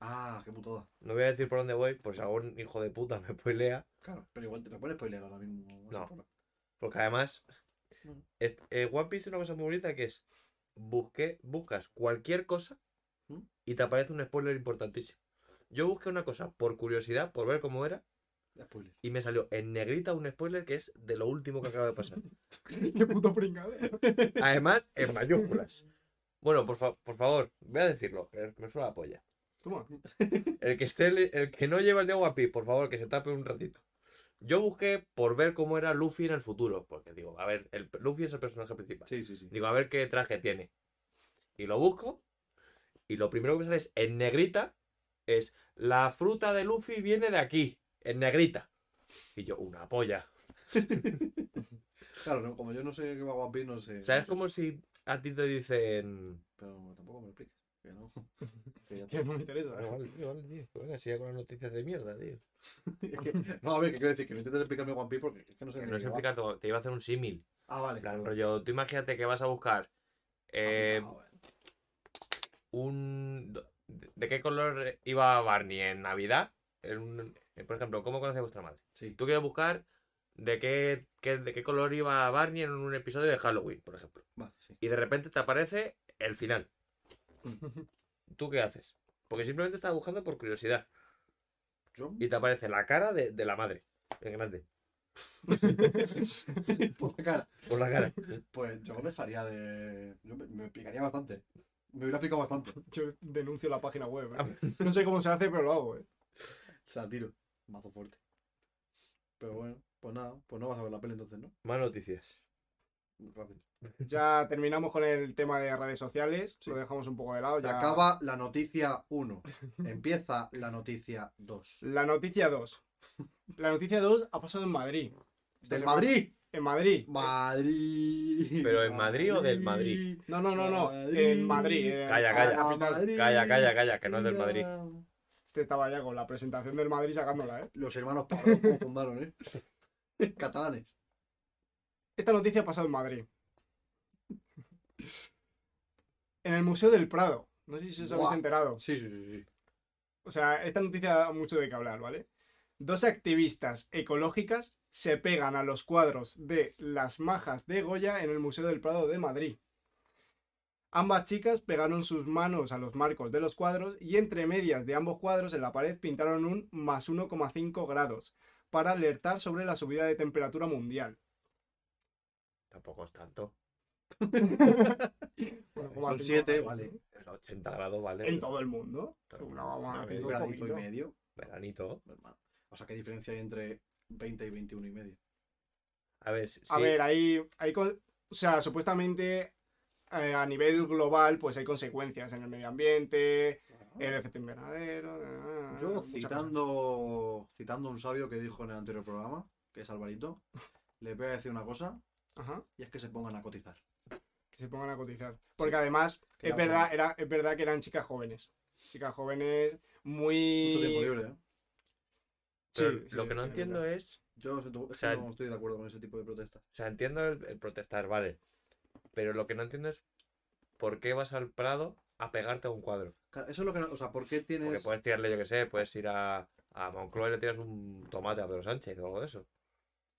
Ah, qué putada. No voy a decir por dónde voy, por si algún hijo de puta me spoilea. Claro, pero igual te lo pones spoiler ahora mismo. No. por- Porque además, Bueno. es- eh, One Piece tiene una cosa muy bonita que es, busqué, buscas cualquier cosa ¿Mm? y te aparece un spoiler importantísimo. Yo busqué una cosa por curiosidad, por ver cómo era, Spoiler. y me salió en negrita un spoiler que es de lo último que acaba de pasar. Qué puto pringado. Además, en mayúsculas. Bueno, por, fa- por favor, voy a decirlo, que me suena la polla. Toma. El que esté, el que no lleva el de Piece, por favor, que se tape un ratito. Yo busqué por ver cómo era Luffy en el futuro, porque digo, a ver, el, Luffy es el personaje principal. Sí, sí, sí. Digo, a ver qué traje tiene. Y lo busco. Y lo primero que me sale es en negrita. Es la fruta de Luffy viene de aquí. En negrita. Y yo, una polla. Claro, no, como yo no sé qué va One Piece, no sé. O sea, es como si a ti te dicen. Pero tampoco me lo expliques. Que no. Que no me interesa. Vale, vale, tío, vale, tío. Venga, sigue con las noticias de mierda, tío. No, a ver, ¿qué quiero decir? Que no intentes explicarme One Piece porque es que no sé Que no es explicar todo. Te iba a hacer un símil. Ah, vale. Plan, rollo, tú imagínate que vas a buscar eh, Ah, un... ¿De qué color iba Barney en Navidad? En un- por ejemplo, ¿cómo conoce a vuestra madre? Sí. Tú quieres buscar de qué, qué- de qué color iba Barney en un episodio de Halloween, por ejemplo. Vale, sí. Y de repente te aparece el final. ¿Tú qué haces? Porque simplemente estás buscando por curiosidad. Yo. Y te aparece la cara de, de la madre. En grande. Por la cara. Por la cara. Pues yo dejaría de. Yo me, me picaría bastante. Me hubiera picado bastante. O Yo denuncio la página web. Ah, ¿eh? No sé cómo se hace, pero lo hago, ¿eh? sea, tiro. Mazo fuerte. Pero bueno, pues nada. Pues no vas a ver la peli entonces, ¿no? Más noticias. Gracias. Ya terminamos con el tema de redes sociales. Sí. Lo dejamos un poco de lado. Se Ya... acaba la noticia 1. Empieza la noticia 2. La noticia 2. La noticia 2 ha pasado en Madrid. Esta ¡Del semana- Madrid! En Madrid. ¡Madrid! ¿Pero en Madrid o del Madrid? No, no, no, no. En Madrid. en Calla, la calla. Madrid. Calla, calla, calla, que no es del Madrid. Este estaba ya con la presentación del Madrid sacándola, ¿eh? Los hermanos Pablo fundaron, ¿eh? Catalanes. Esta noticia ha pasado en Madrid. En el Museo del Prado. No sé si os habéis Buah. enterado. Sí, sí, sí. sí. O sea, esta noticia da mucho de qué hablar, ¿vale? Dos activistas ecológicas se pegan a los cuadros de las majas de Goya en el Museo del Prado de Madrid. Ambas chicas pegaron sus manos a los marcos de los cuadros y entre medias de ambos cuadros en la pared pintaron un más 1,5 grados para alertar sobre la subida de temperatura mundial. Tampoco es tanto. Bueno, 1,5 siete, grados, vale. ¿no? En 80 grados, ¿vale? En todo el mundo. El Una cinco, Un gradito y medio. Veranito. O sea, ¿qué diferencia hay entre 20 y 21 y medio? A ver, sí. A ver, hay, hay con- o sea, supuestamente eh, a nivel global, pues hay consecuencias en el medio ambiente, el efecto invernadero. ah, Yo cosas. citando, citando un sabio que dijo en el anterior programa, que es Alvarito, le voy a decir una cosa Ajá, y es que se pongan a cotizar. que se pongan a cotizar. Porque además, Que es verdad, era, es verdad que eran chicas jóvenes. Chicas jóvenes Mucho muy. tiempo libre, ¿eh? Sí, sí, lo que no entiendo verdad. es. Yo siento- es que sea, no estoy de acuerdo con ese tipo de protestas. O sea, entiendo el, el protestar, vale. Pero lo que no entiendo es por qué vas al Prado a pegarte a un cuadro. Claro, Eso es lo que no. O sea, ¿por qué Porque tienes. puedes tirarle, yo que sé, puedes ir a, a Moncloa y le tiras un tomate a Pedro Sánchez o algo de eso.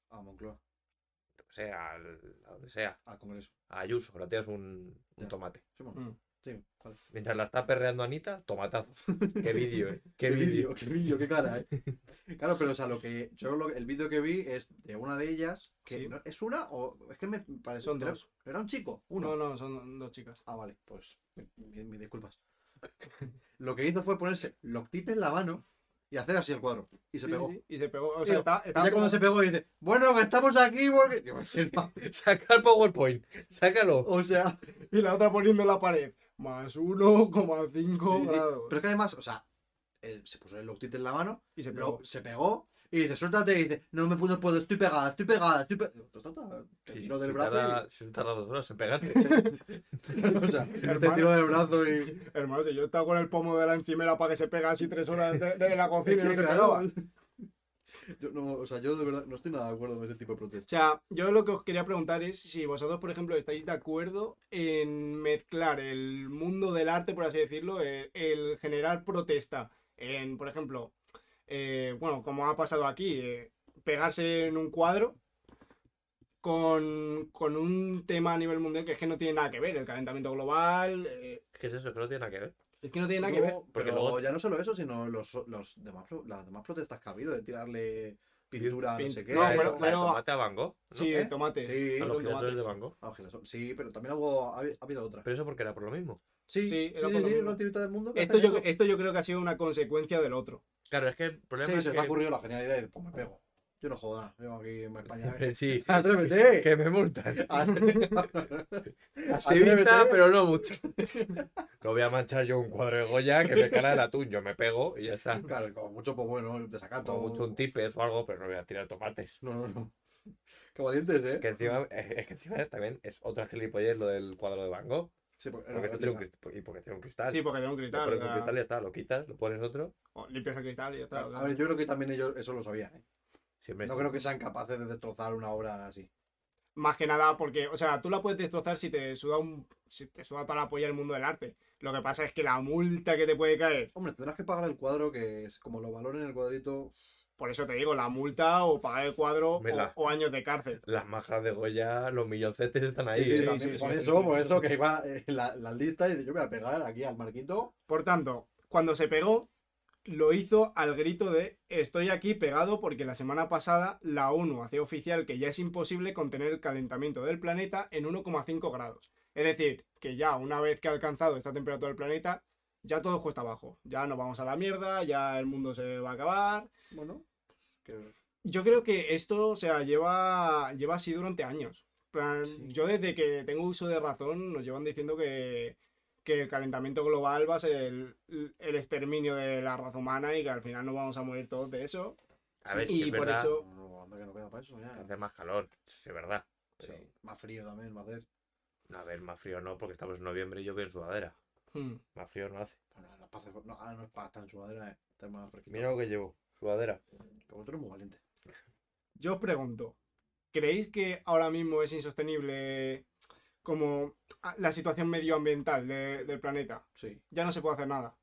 A Moncloa, Yo que sé, al- a donde sea. a Congreso. A Ayuso, le tiras un, tomate. Sí, bueno, Mm. sí, vale. Mientras la está perreando Anita, tomatazo. Qué vídeo, eh. Qué vídeo. Qué vídeo, qué cara, eh. Claro, pero o sea, lo que. Yo lo, el vídeo que vi es de una de ellas. Que Sí. ¿no? ¿Es una o.? Es que me parece. Son dos. ¿Era un chico? Uno. No, no, son dos chicas. Ah, vale, pues. mi- mi- disculpas. lo que hizo fue ponerse loctite en la mano y hacer así el cuadro. Y se Sí, pegó. sí, Y se pegó. O Y sea, está, Y estaba ya cuando se pegó dice, bueno, que estamos aquí porque. No. Saca el PowerPoint. Sácalo. O sea. Y la otra poniendo en la pared. Más 1,5 sí, grados. Pero es que además, o sea, él se puso el loctite en la mano, Y se lo- pegó. se pegó y dice, suéltate. Y dice, no me puedo, puedo, estoy pegada, estoy pegada, estoy pegada. Te Sí, tiró si del brazo. tarda- si tarda dos horas en pegarse. y- o sea, te tiró del brazo y. Hermano, si yo estaba con el pomo de la encimera para que se pega así tres horas de, de la cocina y no se pegaba. Yo no, o sea, yo de verdad no estoy nada de acuerdo con ese tipo de O protesta. sea, yo lo que os quería preguntar es si vosotros, por ejemplo, estáis de acuerdo en mezclar el mundo del arte, por así decirlo, el, el generar protesta en, por ejemplo, eh, bueno, como ha pasado aquí, eh, pegarse en un cuadro con, con un tema a nivel mundial que es que no tiene nada que ver, el calentamiento global, eh, ¿Qué es eso? Que no tiene nada que ver. es que no tiene nada que ver. No, porque pero luego- ya no solo eso, sino los, los demás, las demás protestas que ha habido de tirarle pintura, no Pin- sé qué. no, pero- tomate a Van Gogh, ¿no? Sí, ¿Eh? el tomate. Sí, los girasoles de Van Gogh. Ah. Sí, pero también hubo, ha, ha habido otra. Pero eso porque era por lo mismo. Sí, Sí, sí, sí, una tirita del mundo. que Esto yo, esto yo creo que ha sido una consecuencia del otro. Claro, es que el problema Sí, es se que... te ha ocurrido la genialidad y pues me pego. Yo no jodo nada, yo aquí en España. Sí, ¡Atrévete! que me multan. Activista, pero no mucho. No voy a manchar yo un cuadro de Goya que me cala el atún. Yo me pego y ya está. Claro, como mucho, pues bueno, desacato. Como mucho un tipes o algo, pero no voy a tirar tomates. No, no, no. Qué valientes, ¿eh? Que encima, es es que encima también es otra gilipollez lo del cuadro de Van Gogh. Sí, porque, Porque tiene un y porque tiene un cristal. Sí, porque tiene un cristal. pones o un cristal y ya está, lo quitas, lo pones otro. o limpias el cristal y ya está. A ver, yo creo que también ellos eso lo sabían, ¿eh? Siempre No creo que sean capaces de destrozar una obra así. Más que nada porque, o sea, tú la puedes destrozar si te suda un, si te suda toda la polla el mundo del arte. Lo que pasa es que la multa que te puede caer, Hombre, tendrás que pagar el cuadro que es como lo valoren el cuadrito. Por eso te digo, la multa o pagar el cuadro Me o, la- o años de cárcel. Las majas de Goya, los milloncetes están ahí. sí, sí, ¿eh? también, sí, por sí, eso, sí, por sí, eso sí. que iba en la, las listas y yo voy a pegar aquí al marquito. Por tanto, cuando se pegó, lo hizo al grito de estoy aquí pegado porque la semana pasada la ONU hacía oficial que ya es imposible contener el calentamiento del planeta en 1,5 grados. Es decir, que ya una vez que ha alcanzado esta temperatura del planeta, ya todo cuesta abajo. Ya nos vamos a la mierda, ya el mundo se va a acabar. Bueno, que Yo creo que esto, o sea, lleva, lleva así durante años. Plan, Sí. Yo desde que tengo uso de razón nos llevan diciendo que, que el calentamiento global va a ser el, el exterminio de la raza humana y que al final nos vamos a morir todos de eso. A ver, Y si es por verdad, eso- no, no, anda que no queda para eso ya. que hace más calor. Sí, es verdad. Pero, Sí, más frío también va a hacer. a ver, más frío no, porque estamos en noviembre y yo veo en sudadera. Hmm. Más frío no hace. Bueno, no, hacer- no, ahora no es para estar en sudadera, eh. Está más fresquito. Mira lo que llevo, sudadera. Pero tú eres muy valiente. Yo os pregunto, ¿creéis que ahora mismo es insostenible como la situación medioambiental de- del planeta? Sí. Ya no se puede hacer nada.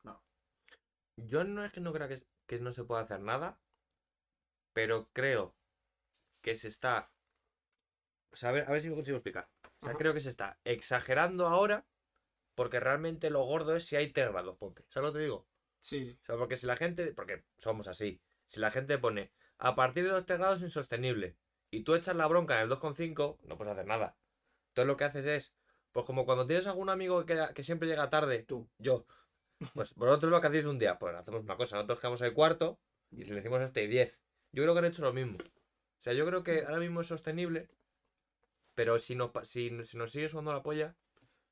Yo no es que no crea que, que no se pueda hacer nada, pero creo que se está... O sea, a ver, a ver si me consigo explicar. O sea, Ajá. creo que se está exagerando ahora porque realmente lo gordo es si hay 3 grados, ponte. ¿Sabes lo que te digo? Sí. O sea, porque si la gente, porque somos así, si la gente pone a partir de los 3 grados es insostenible y tú echas la bronca en el 2,5, no puedes hacer nada. Entonces lo que haces es, pues como cuando tienes algún amigo que, que siempre llega tarde, Tú. yo, pues vosotros lo que hacéis un día, pues hacemos una cosa, nosotros quedamos al cuarto y le decimos este y 10. Yo creo que han hecho lo mismo. O sea, yo creo que ahora mismo es sostenible, pero si nos, si, si nos sigue sudando la polla,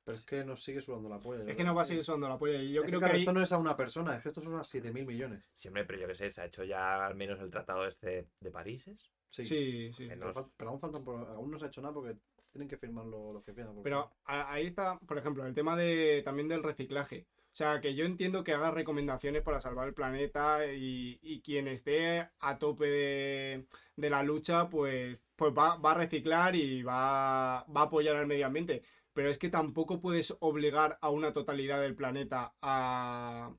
Pero es que nos sigue sudando la polla. Es que nos va a seguir sonando la polla. Y yo Es creo claro, que ahí... esto no es a una persona, es que estos son a 7.000 millones. siempre, pero yo qué sé, se ha hecho ya al menos el tratado este de París. ¿es? Sí. Sí, sí. Pero, los- pero aún faltan, por- aún no se ha hecho nada porque tienen que firmar lo, lo que pidan. por Pero ahí está, por ejemplo, el tema de también del reciclaje. O sea, que yo entiendo que haga recomendaciones para salvar el planeta y, y quien esté a tope de, de la lucha, pues, pues va, va a reciclar y va, va a apoyar al medio ambiente. Pero es que tampoco puedes obligar a una totalidad del planeta a,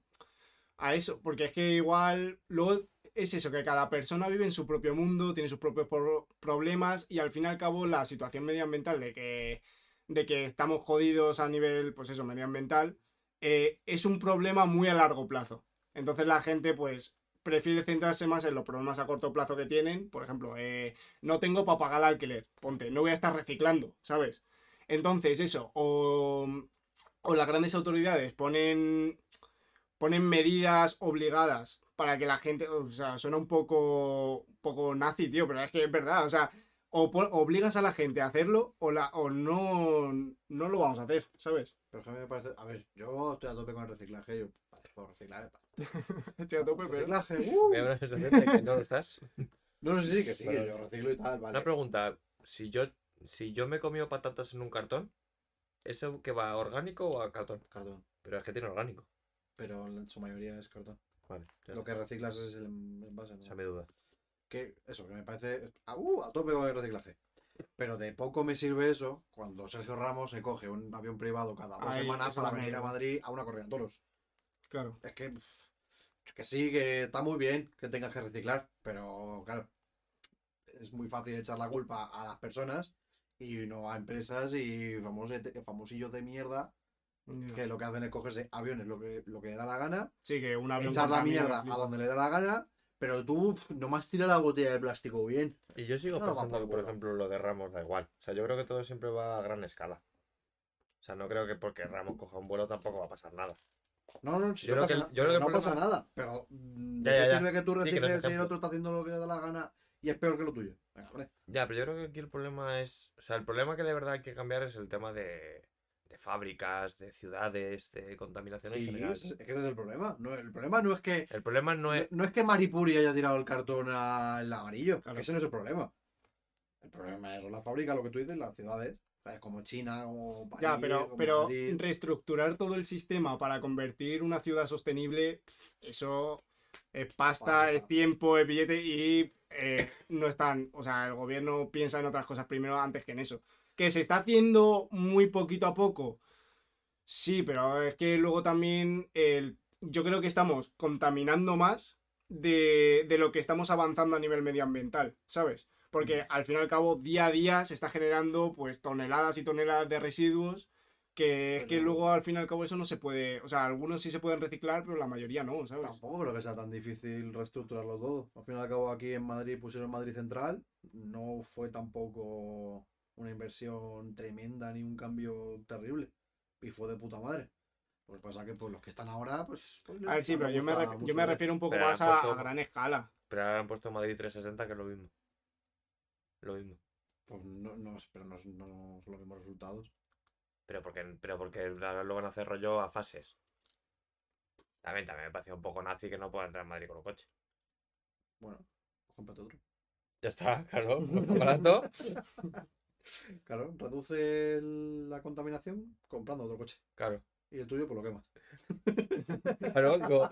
a eso, porque es que igual luego es eso, que cada persona vive en su propio mundo, tiene sus propios pro- problemas y al fin y al cabo la situación medioambiental de que, de que estamos jodidos a nivel, pues eso, medioambiental, eh, es un problema muy a largo plazo. Entonces la gente pues prefiere centrarse más en los problemas a corto plazo que tienen. Por ejemplo, eh, no tengo para pagar el alquiler, ponte, no voy a estar reciclando, ¿sabes? Entonces eso, o, o las grandes autoridades ponen, ponen medidas obligadas para que la gente, o sea, suena un poco, un poco nazi, tío, pero es que es verdad, o sea, o obligas a la gente a hacerlo o, la, o no, no lo vamos a hacer, ¿sabes? Pero es que a mí me parece. A ver, yo estoy a tope con el reciclaje. Yo, puedo reciclar. Estoy a tope, pero... Reciclaje, uh. Me da una sensación de que no lo estás. No, no, sí, que sí, que yo reciclo y tal, vale. Una pregunta, si yo, si yo me he comido patatas en un cartón, ¿eso que va a orgánico o a cartón? Cartón. Pero es que tiene orgánico. Pero en su mayoría es cartón. Vale, Lo está. que reciclas es el envase, ¿no? Esa me duda. Que eso, que me parece. ah, uh, a tope con el reciclaje. Pero de poco me sirve eso cuando Sergio Ramos se coge un avión privado cada dos Ahí, semanas para venir a. Madrid a una corrida de toros. Claro. Es que. Que sí, que está muy bien que tengas que reciclar, pero claro. Es muy fácil echar la culpa a las personas y no a empresas y famosos, famosillos de mierda que lo que hacen es cogerse aviones lo que, lo que le da la gana, Sí, que un avión echar la mierda a donde le da la gana, pero tú pf, nomás tira la botella de plástico bien. Y yo sigo No, pensando que, por ejemplo, lo de Ramos da igual. O sea, yo creo que todo siempre va a gran escala. O sea, no creo que porque Ramos coja un vuelo tampoco va a pasar nada. No, no, si Yo no, creo pasa, que- na- yo creo que el no pasa nada, pero mm, Ya, ¿de ya, qué ya. sirve que tú Sí, que no es recicles y el otro está haciendo lo que le da la gana y es peor que lo tuyo? Ya, pero yo creo que aquí el problema es. O sea, el problema que de verdad hay que cambiar es el tema de, de fábricas, de ciudades, de contaminación en Sí, general. es, es que ese es el problema. No, el problema no es que El problema no es. no es que Maripuri haya tirado el cartón al amarillo, Claro. ese no es el problema. El problema es la fábrica, lo que tú dices, las ciudades. ¿sabes? Como China, como París, Ya, pero, como pero Madrid. reestructurar todo el sistema para convertir una ciudad sostenible, eso es pasta, es tiempo, es billete y eh, no están, o sea, el gobierno piensa en otras cosas primero antes que en eso. Que se está haciendo muy poquito a poco. Sí, pero es que luego también el, yo creo que estamos contaminando más de, de lo que estamos avanzando a nivel medioambiental, ¿sabes? Porque al fin y al cabo, día a día se está generando pues toneladas y toneladas de residuos que es que luego al fin y al cabo eso no se puede, o sea, algunos sí se pueden reciclar, pero la mayoría no, ¿sabes? Tampoco creo que sea tan difícil reestructurarlo todo. Al fin y al cabo, aquí en Madrid pusieron Madrid Central. No fue tampoco una inversión tremenda ni un cambio terrible. Y fue de puta madre. Lo que pasa que pues, los que están ahora, pues. pues, A ver, sí, pero yo me, yo me refiero un poco Pero más puesto- a gran escala. Pero ahora han puesto Madrid 360, que es lo mismo. Lo mismo. Pues no, no, pero no, no son los mismos resultados. Pero porque, pero porque lo van a hacer rollo a fases. También, también me pareció un poco nazi que no pueda entrar en Madrid con un coche. Bueno, cómprate otro. Ya está, claro. más barato. Claro, reduce la contaminación comprando otro coche. Claro, Y el tuyo, pues lo quemas. claro. digo.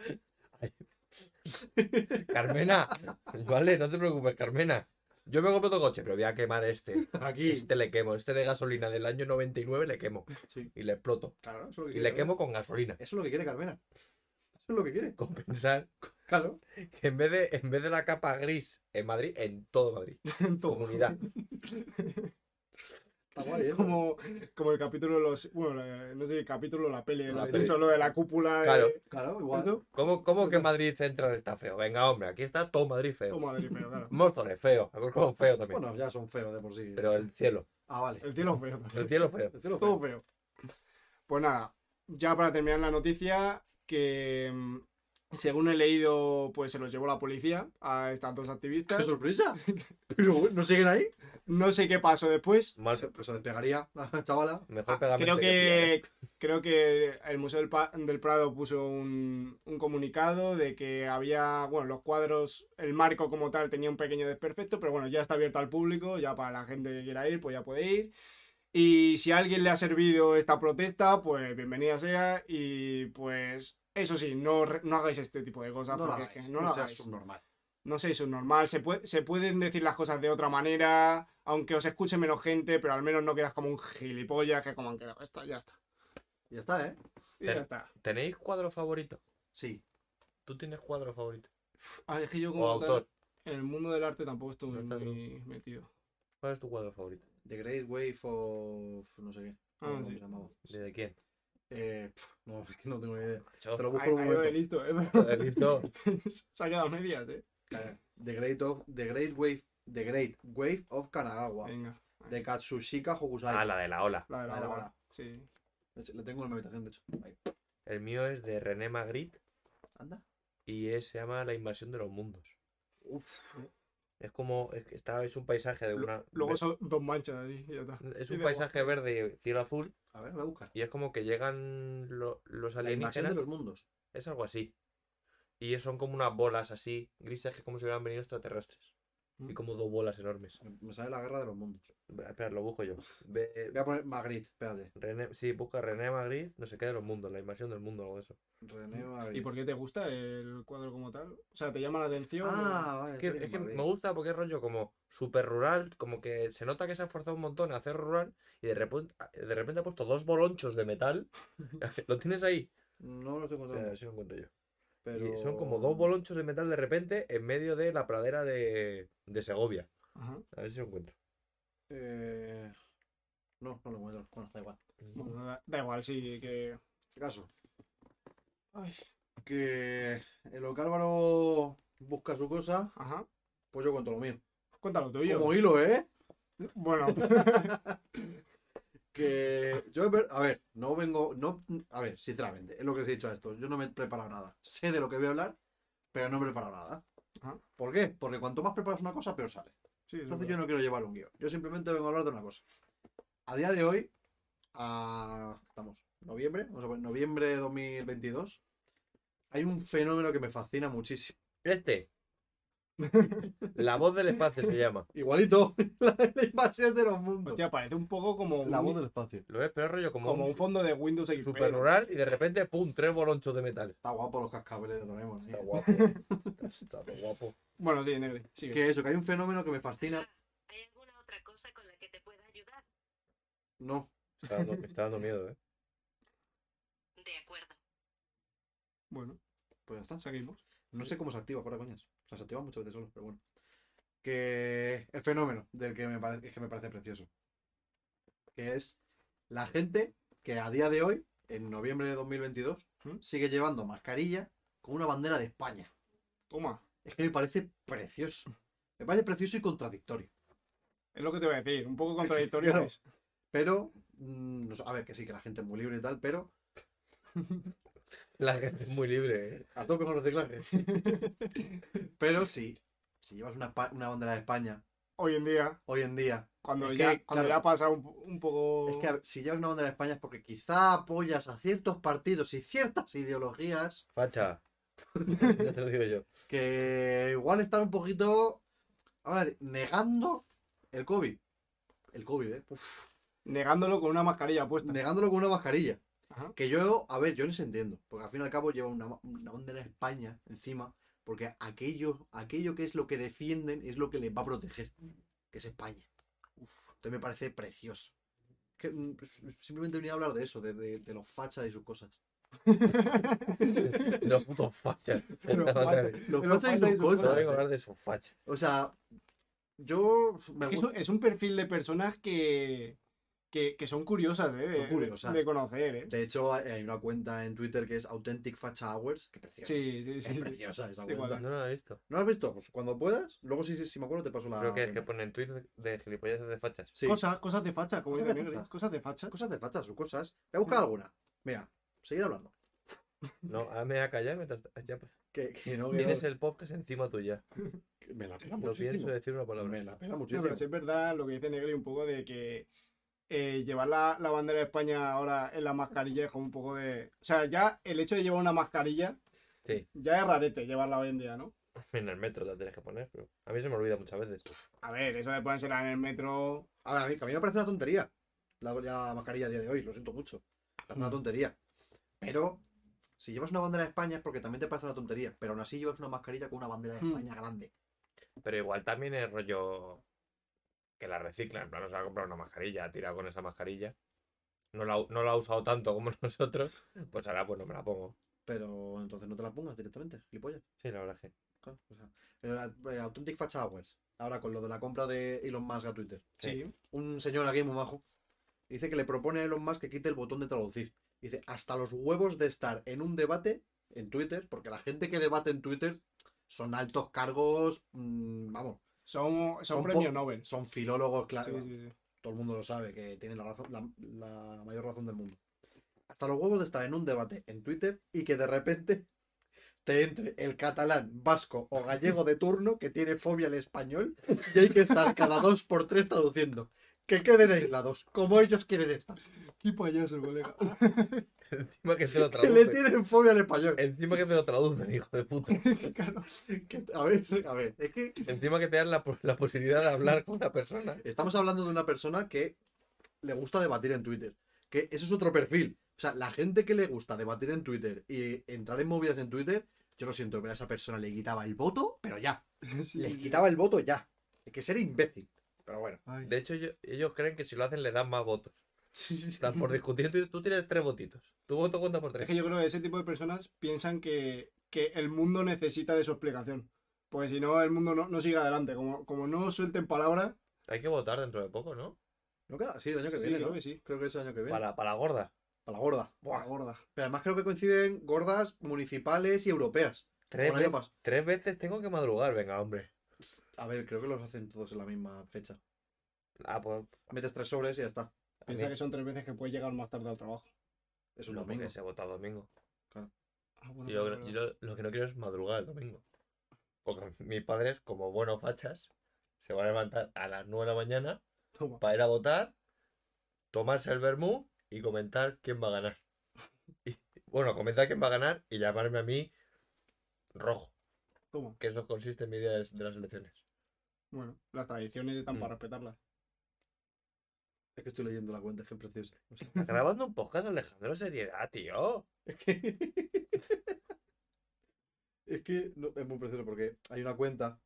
Carmena, vale, no te preocupes, Carmena. Yo me compro otro coche, pero voy a quemar este. Aquí. Este le quemo, este de gasolina del año 99 le quemo. Sí. Y le exploto. Claro, eso es lo que Y quiere le Carmena. quemo con gasolina. Eso es lo que quiere Carmena. Eso es lo que quiere. Compensar Claro. que en vez de, en vez de la capa gris en Madrid, en todo Madrid. Todo. Comunidad. Está guay, ¿eh? Como, como el capítulo de los. Bueno, la- no sé, el capítulo, la peli de La peli. Lo de la cúpula. de- Claro. Claro, igual. ¿Cómo, cómo que Madrid Central está feo? Venga, hombre, aquí está todo Madrid feo. Toma, Madrid, feo, claro. Móstoles feo, Alcorcón feo también. Bueno, ya son feos de por sí. Pero el cielo, Ah, vale. El cielo feo también. el cielo feo. El cielo Todo feo. feo. Pues nada, ya para terminar la noticia, que mm, según he leído, pues se los llevó la policía a estas dos ¡Qué activistas. sorpresa! Pero, ¿no siguen ahí? No sé qué pasó después. Más, Pues se despegaría la chavala. mejor Ah, creo que que creo que el Museo del, Pa- del Prado puso un, un comunicado de que había, bueno, los cuadros, el marco como tal tenía un pequeño desperfecto, pero bueno, ya está abierto al público, ya para la gente que quiera ir, pues ya puede ir. Y si a alguien le ha servido esta protesta, pues bienvenida sea y pues eso sí, no, no hagáis este tipo de cosas, No lo porque es hagáis. que no no lo hagáis. subnormal. No sé, eso es normal. Se, puede, se pueden decir las cosas de otra manera, aunque os escuche menos gente, pero al menos no quedas como un gilipollas que como han quedado. Está, ya está. Ya está, ¿eh? Y ya está. ¿Tenéis cuadro favorito? Sí. ¿Tú tienes cuadro favorito? Ah, es que yo ¿O como tal, autor? en el mundo del arte tampoco estoy No muy metido. ¿Cuál es tu cuadro favorito? The Great Wave of. no sé qué. Ah, ¿Cómo sí. se llamaba? ¿De, de quién? Eh, pf, no, es que no tengo ni idea. Macho, Te lo busco un momento. listo, ¿eh? listo. Se ha quedado medias, ¿eh? The Great, of, the Great Wave. The Great Wave of Kanagawa. Venga. De Katsushika Hokusai. Ah, la de la ola. La de la, La de la hora. Sí. Le tengo en mi habitación, de hecho. Ahí. El mío es de René Magritte Anda. y es- se llama La invasión de los mundos. Uf. Es como, es, que está, es un paisaje de una... Luego ve- son dos manchas así y ya está. Es un paisaje verde y cielo azul A ver, voy a buscar. y es como que llegan lo- los La alienígenas. de los mundos. Es algo así. Y son como unas bolas así, grises, que como si hubieran venido extraterrestres. Y como dos bolas enormes. Me- sale la guerra de los mundos. Espera, lo busco yo. Ve- Voy a poner Magritte, espérate. René- sí, busca René Magritte, no sé qué de los mundos, la invasión del mundo, algo de eso. René ¿Y Magritte. por qué te gusta el cuadro como tal? O sea, ¿te llama la atención? Ah, vale. Es que, es me gusta porque es rollo como súper rural, como que se nota que se ha esforzado un montón en hacer rural y de repente, de repente ha puesto dos bolonchos de metal. ¿Lo tienes ahí? No lo estoy O sea, a si lo encuentro yo. Pero... Y son como dos bolonchos de metal de repente en medio de la pradera de, de Segovia. Ajá. A ver si lo encuentro. Eh... No, no lo encuentro. Bueno, da igual. Bueno, da, da igual, sí, que... Caso. Que en lo que Álvaro busca su cosa, Ajá. pues yo cuento lo mío. Cuéntalo tuyo. Como hilo, ¿eh? Bueno, Que yo, ver- a ver, no vengo, no, a ver, sinceramente, es lo que os he dicho a esto. Yo no me he preparado nada. Sé de lo que voy a hablar, pero no me he preparado nada. Ajá. ¿Por qué? Porque cuanto más preparas una cosa, peor sale. sí, Entonces es yo no quiero llevar un guion. Yo simplemente vengo a hablar de una cosa. A día de hoy, a, estamos, noviembre, vamos a poner noviembre de 2022, hay un fenómeno que me fascina muchísimo. Este. La voz del espacio se llama. Igualito, la, la invasión de los mundos. Hostia, parece un poco como la un, voz del espacio. Lo ves, pero es rollo como, como un un fondo de Windows XP. super rural y de repente, pum, tres bolonchos de metal. Está guapo los cascabeles de Doraemon. Está guapo. Está, guapo. Bueno, sí, Negri, sigue. Que eso, que hay un fenómeno que me fascina. Ah, ¿Hay alguna otra cosa con la que te pueda ayudar? No, Me está dando, me está dando miedo, ¿eh? De acuerdo. Bueno, pues ya está. seguimos. No sé cómo se activa, fuera coñas. O sea, se activa muchas veces solo, pero bueno. Que el fenómeno del que me parece, que me parece precioso. Que es la gente que a día de hoy, en noviembre de 2022, ¿Mm? sigue llevando mascarilla con una bandera de España. Toma. Es que me parece precioso. Me parece precioso y contradictorio. Es lo que te voy a decir. Un poco contradictorio Claro. es. Pero, mm, no sé, a ver, que sí, que la gente es muy libre y tal, pero La gente es muy libre, ¿eh? a tope con reciclaje. pero sí, si llevas una, pa- una bandera de España Hoy en día, hoy en día, cuando Es ya, que, cuando claro. ya pasa un, un poco. Es que a si llevas una bandera de España es porque quizá apoyas a ciertos partidos y ciertas ideologías Facha. ya te lo digo yo. que igual están un poquito ahora negando el COVID. El COVID, ¿eh? Uf, Negándolo con una mascarilla puesta. negándolo con una mascarilla. Ajá. Que yo, a ver, yo les entiendo. Porque al fin y al cabo lleva una, una bandera de España encima. Porque aquello, aquello que es lo que defienden es lo que les va a proteger. Que es España. Uf, entonces me parece precioso. Que, mm, simplemente venía a hablar de eso, de, de- de los fachas y sus cosas. Los putos fachas. Los fachas. Los Pero fachas y sus No cosas. hablar de sus fachas. O sea, yo me gusta. es un perfil de personas que, que, que son curiosas, ¿eh? De, Son curiosas. de conocer, ¿eh? De hecho, hay una cuenta en Twitter que es Authentic Facha Hours. Que preciosa. Sí, sí, Es sí. preciosa esa Sí, cuenta. No lo he visto. ¿No la has visto? Pues cuando puedas, luego si, si me acuerdo te paso la. Creo que es que ponen tweets de, de gilipollas de fachas. Sí. Cosas, cosas de facha, como Cosas dice de facha. Cosas de facha. Cosas de fachas, sus cosas. Voy a buscar alguna. Mira, seguid hablando. No, ahora me voy a callar mientras. Ya, pues, Que, que no, que tienes no- el podcast encima tuya. me la pela No muchísimo. pienso decir una palabra. Me la pela No, muchísimo. pero sí es verdad lo que dice Negri un poco de que eh, llevar la, la bandera de España ahora en la mascarilla es como un poco de... O sea, ya el hecho de llevar una mascarilla Sí, ya es rarete llevarla hoy en día, ¿no? en el metro te la tienes que poner. Pero a mí se me olvida muchas veces. A ver, eso de ponérsela en el metro... Ahora, a mí, que a mí me parece una tontería la, la mascarilla a día de hoy, lo siento mucho. Me parece una Mm. tontería. Pero si llevas una bandera de España es porque también te parece una tontería. Pero aún así llevas una mascarilla con una bandera de Mm. España grande. Pero igual también es rollo que la reciclan. En plan, no se va a comprar una mascarilla, ha tirado con esa mascarilla. No la, no la ha usado tanto como nosotros. Pues ahora pues no me la pongo. Pero entonces no te la pongas directamente, gilipollas. Sí, la verdad es que. Claro, o sea, pero, eh, Authentic Facha Hours. Ahora con lo de la compra de Elon Musk a Twitter. Sí. Un señor aquí muy bajo dice que le propone a Elon Musk que quite el botón de traducir. Dice, hasta los huevos de estar en un debate en Twitter, porque la gente que debate en Twitter son altos cargos, mm, vamos, Son, son, Son premios po- Nobel. son filólogos, claro. Sí, sí, sí. Todo el mundo lo sabe, que tienen la, razón, la, la mayor razón del mundo. Hasta los huevos de estar en un debate en Twitter y que de repente te entre el catalán, vasco o gallego de turno que tiene fobia al español y hay que estar cada dos por tres traduciendo. Que queden aislados, como ellos quieren estar. Qué payaso, colega. Encima que te lo Que le traducen. tienen fobia al español. Encima que te lo traducen, hijo de puta. claro. Que- a ver, a ver, es que Encima que te dan la, po- la posibilidad de hablar con una persona. estamos hablando de una persona que le gusta debatir en Twitter. Que eso es otro perfil. O sea, la gente que le gusta debatir en Twitter y entrar en movidas en Twitter, yo lo siento, pero a esa persona le quitaba el voto, pero ya. Sí, Le quitaba el voto ya. Hay que ser imbécil. Pero bueno. Ay. De hecho, ellos, ellos creen que si lo hacen le dan más votos. Sí, sí, sí. Por discutir, tú, tú tienes tres votitos. Tu voto cuenta por Es tres. que yo creo que ese tipo de personas piensan que, que el mundo necesita de su explicación. Porque si no, el mundo no, no sigue adelante. Como, como no suelten palabras, Hay que votar dentro de poco, ¿no? ¿No queda? Sí, el año que Sí, viene, creo ¿no? que sí. Creo que es el año que viene. Para, para la gorda. Para la gorda. buah, gorda. Pero además creo que coinciden gordas municipales y europeas. Tres, ve- tres veces tengo que madrugar, venga, hombre. A ver, creo que los hacen todos en la misma fecha. Ah, pues. Metes tres sobres y ya está. Piensa que son tres veces que puedes llegar más tarde al trabajo. Es un no, domingo. se vota domingo. Ah, bueno, Y yo, claro, yo lo, lo que no quiero es madrugar el domingo. Porque mis padres, como buenos fachas, se van a levantar a las 9 de la mañana Toma. para ir a votar, tomarse el vermú y comentar quién va a ganar. Y, bueno, comentar quién va a ganar y llamarme a mí rojo, Toma. que eso consiste en mi día de, de las elecciones. Bueno, las tradiciones están Mm. para respetarlas. Es que estoy leyendo la cuenta, es que es sé. Está grabando un podcast, Alejandro, seriedad, tío. Es que. es que no, es muy precioso porque hay una cuenta.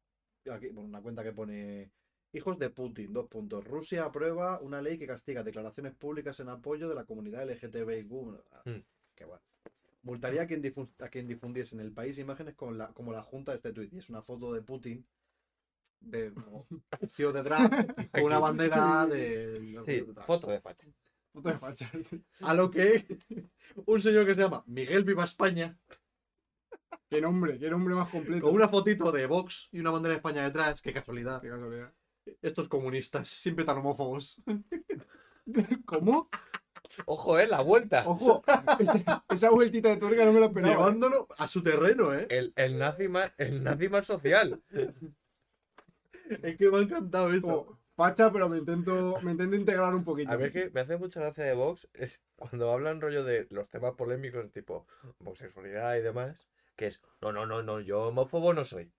Aquí, bueno, una cuenta que pone. Hijos de Putin, dos puntos. Rusia aprueba una ley que castiga declaraciones públicas en apoyo de la comunidad LGTBIQ. Mm. Que bueno. Multaría a quien, difu- a quien difundiese en el país imágenes con la, como la junta de este tuit. Y es una foto de Putin de como, vestido de drag con una bandera de. Sí, foto de facha. Foto de fachas. A lo que un señor que se llama Miguel Viva España, qué nombre, qué nombre más completo. con una fotito de Vox y una bandera de España detrás, qué casualidad. Qué casualidad. Estos comunistas, siempre tan homófobos. ¿Cómo? Ojo, eh, la vuelta. Ojo, esa, esa vueltita de tuerca no me la esperaba. ¿eh? Llevándolo a su terreno, ¿eh? El, el, nazi más, el nazi más social. Es que me ha encantado esto. Como, facha, pero me intento, me intento integrar un poquito. A ver, que me hace mucha gracia de Vox es cuando hablan rollo de los temas polémicos, tipo homosexualidad y demás, que es, no, no, no, no, yo homófobo no soy.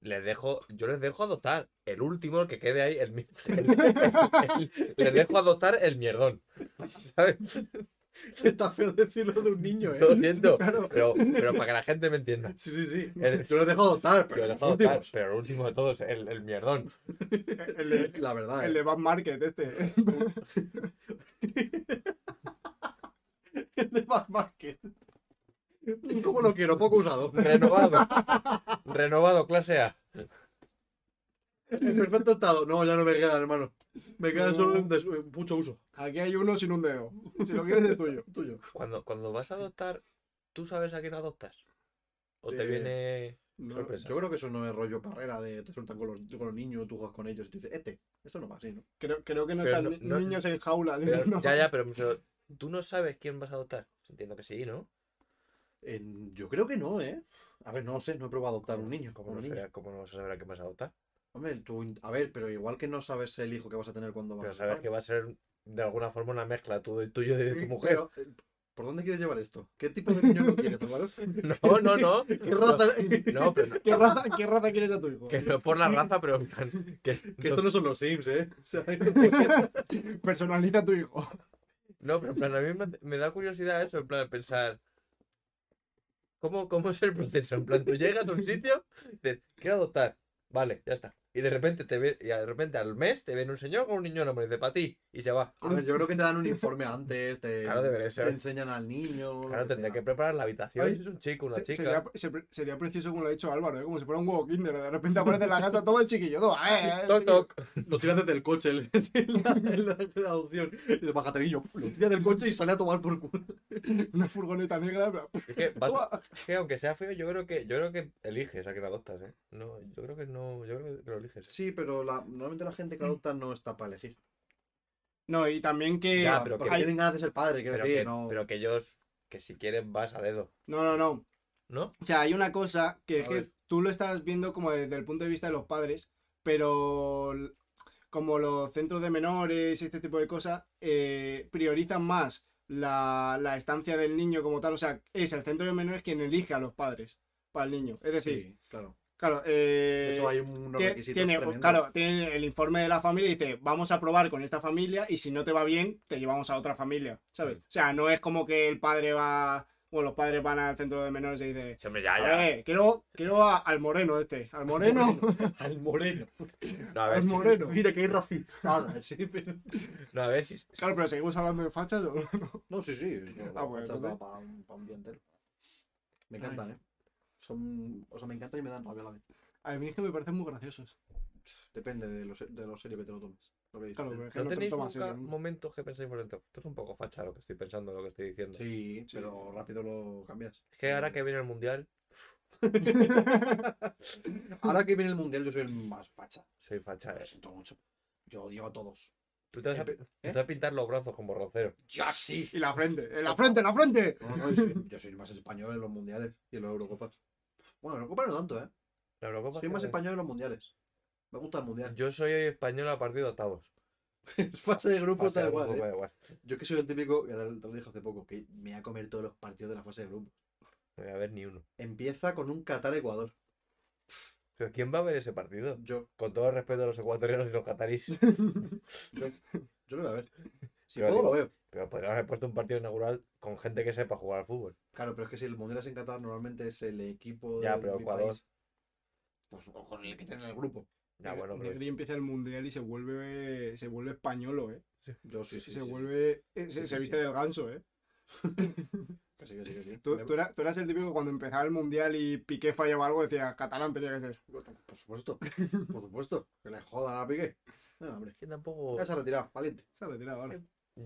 Les dejo, yo les dejo adoptar el último, el que quede ahí, el, mi- el- el- les dejo adoptar el mierdón. ¿Sabes? Está feo decirlo de un niño, Lo ¿eh? siento, Claro. pero, pero para que la gente me entienda. Sí, sí, sí. El- Yo lo he dejado adoptar, Yo pero adoptar, últimos. pero el último de todos, el, el mierdón. El La verdad, el ¿eh? de Bad Market, este. El de Back Market. ¿Cómo lo quiero? Poco usado. Renovado. Renovado, clase A. En perfecto estado. No, ya no me quedan, hermano. Me quedan No. solo de mucho uso. Aquí hay uno sin un dedo. Si lo quieres es tuyo. Tuyo. Cuando, cuando vas a adoptar, ¿tú sabes a quién adoptas? ¿O te Eh, viene No, sorpresa? yo creo que eso no es rollo parrera de te sueltan con los, con los niños, tú juegas con ellos y tú dices, este, eso no va así, ¿no? Creo, creo que no Pero están no- ni- no- niños en jaula. Pero- no. Ya, ya, pero, pero tú no sabes quién vas a adoptar. Entiendo que sí, ¿no? Yo creo que no, ¿eh? A ver, no sé, no he probado adoptar un niño. ¿Cómo no, cómo no vas a saber a quién vas a adoptar? Hombre, tú, a ver, pero igual que no sabes el hijo que vas a tener cuando vas Pero a sabes ser que va a ser de alguna forma una mezcla tú, tuyo y de tu Sí, mujer. pero, eh, ¿por dónde quieres llevar esto? ¿Qué tipo de niño no quieres, Álvaro? No, no, no. ¿Qué raza? No, pero no, ¿Qué, raza, ¿Qué raza quieres a tu hijo? que no por la raza, pero en plan, que, Que estos no son los Sims, ¿eh? O sea, Personaliza a tu hijo. No, pero en plan, a mí me, me da curiosidad eso, en plan, pensar. ¿Cómo, ¿Cómo es el proceso? En plan, tú llegas a un sitio, dices, quiero adoptar. Vale, ya está. Y de repente te ve, y de repente al mes te viene un señor con un niño en la mano y dice, para ti, y se va. a ver, yo creo que te dan un informe antes, te, Claro, debería ser. te enseñan al niño. Claro, tendría que preparar la habitación Ay, si es un chico, una Se- chica. Sería, se- sería precioso como lo ha dicho Álvaro, ¿eh? como si fuera un huevo kinder. De repente aparece en la casa todo el chiquillo. todo, ¡eh, eh, Toc, toc. Lo tiras desde el coche en la, en la- la. Y de bájate, niño. Lo tira del coche y sale a tomar por culo. Una furgoneta negra. pero- Es que, vas- que aunque sea feo, yo creo que, yo creo que eliges a quien adoptas, ¿eh? No, yo creo que no, yo creo que eliges. Sí, pero la, normalmente la gente que adopta no está para elegir. No, y también que. Ya, pero que hay- tienen ganas de ser padre, quiero Pero decir, que, no. pero que ellos, que si quieren vas a dedo, No, no, no. ¿no? O sea, hay una cosa que es que tú lo estás viendo como desde el punto de vista de los padres, pero como los centros de menores y este tipo de cosas eh, priorizan más la, la estancia del niño como tal. O sea, es el centro de menores quien elige a los padres para el niño. Es decir, Sí, claro. Claro, De eh, hecho, hay unos requisitos tiene, tremendos. claro, tiene el informe de la familia y dice, vamos a probar con esta familia y si no te va bien, te llevamos a otra familia, ¿sabes? O sea, no es como que el padre va, bueno, los padres van al centro de menores y dice, Sí, hombre, ya, a ya. ver, quiero, quiero a- al moreno este, al moreno, Al moreno. No, a ver, al moreno. Mira que hay racistada, sí, pero... no, a ver si. Claro, pero seguimos hablando de fachas o no? No, sí, sí. Ah, bueno, entonces- para, un día entero. Me encantan, ¿eh? Son... O sea, me encantan y me dan rabia a la vez. A mí es que me parecen muy graciosos. Depende de lo, de lo serio que te lo tomes. Lo que. Claro, pero es que ¿No no te lo tenéis tomas nunca serio, ¿no? momentos que pensáis por dentro? Esto es un poco facha lo que estoy pensando, lo que estoy diciendo. Sí, Sí. pero rápido lo cambias. Es que ahora que viene el mundial, Ahora que viene el mundial, yo soy el más facha. soy facha. Lo eh. siento mucho. Yo odio a todos. Tú te vas a, Eh, pi- te vas a pintar los brazos como rocero. ¡Ya sí! Y la frente, en la frente, en la frente. No, no, yo, soy, yo soy más español en los mundiales y en los Eurocopas. Bueno, en Eurocopas no tanto, ¿eh? La Eurocopa Soy más español en los mundiales. Me gusta el mundial. Yo soy español a partir de octavos. Fase de grupo Fase está de igual, grupo, ¿eh? igual. Yo que soy el típico, te te lo dije hace poco, que me voy a comer todos los partidos de la fase de grupo. No voy a ver ni uno. Empieza con un Qatar-Ecuador. ¿Pero quién va a ver ese partido? Yo, Con todo el respeto a los ecuatorianos y los catarís. yo, yo lo voy a ver. Si Pero puedo, lo veo. Pero podrían haber puesto un partido inaugural con gente que sepa jugar al fútbol. Claro, pero es que si el mundial es en Qatar, normalmente es el equipo Ya, de pero mi Ecuador. país. Pues con el que tiene el grupo. Ya, bueno, pero Negri empieza el mundial y se vuelve, se vuelve españolo, ¿eh? Yo sí, sí. se sí. vuelve, se, Sí, se sí, viste sí. del ganso, ¿eh? Que sí, que sí, que sí. Tú, eras, tú eras el típico que cuando empezaba el mundial y Piqué fallaba algo, decía catalán tenía que ser. Por supuesto, por supuesto. Que le jodan a Piqué. No, hombre. que tampoco. Ya se ha retirado, valiente. Se ha retirado ahora.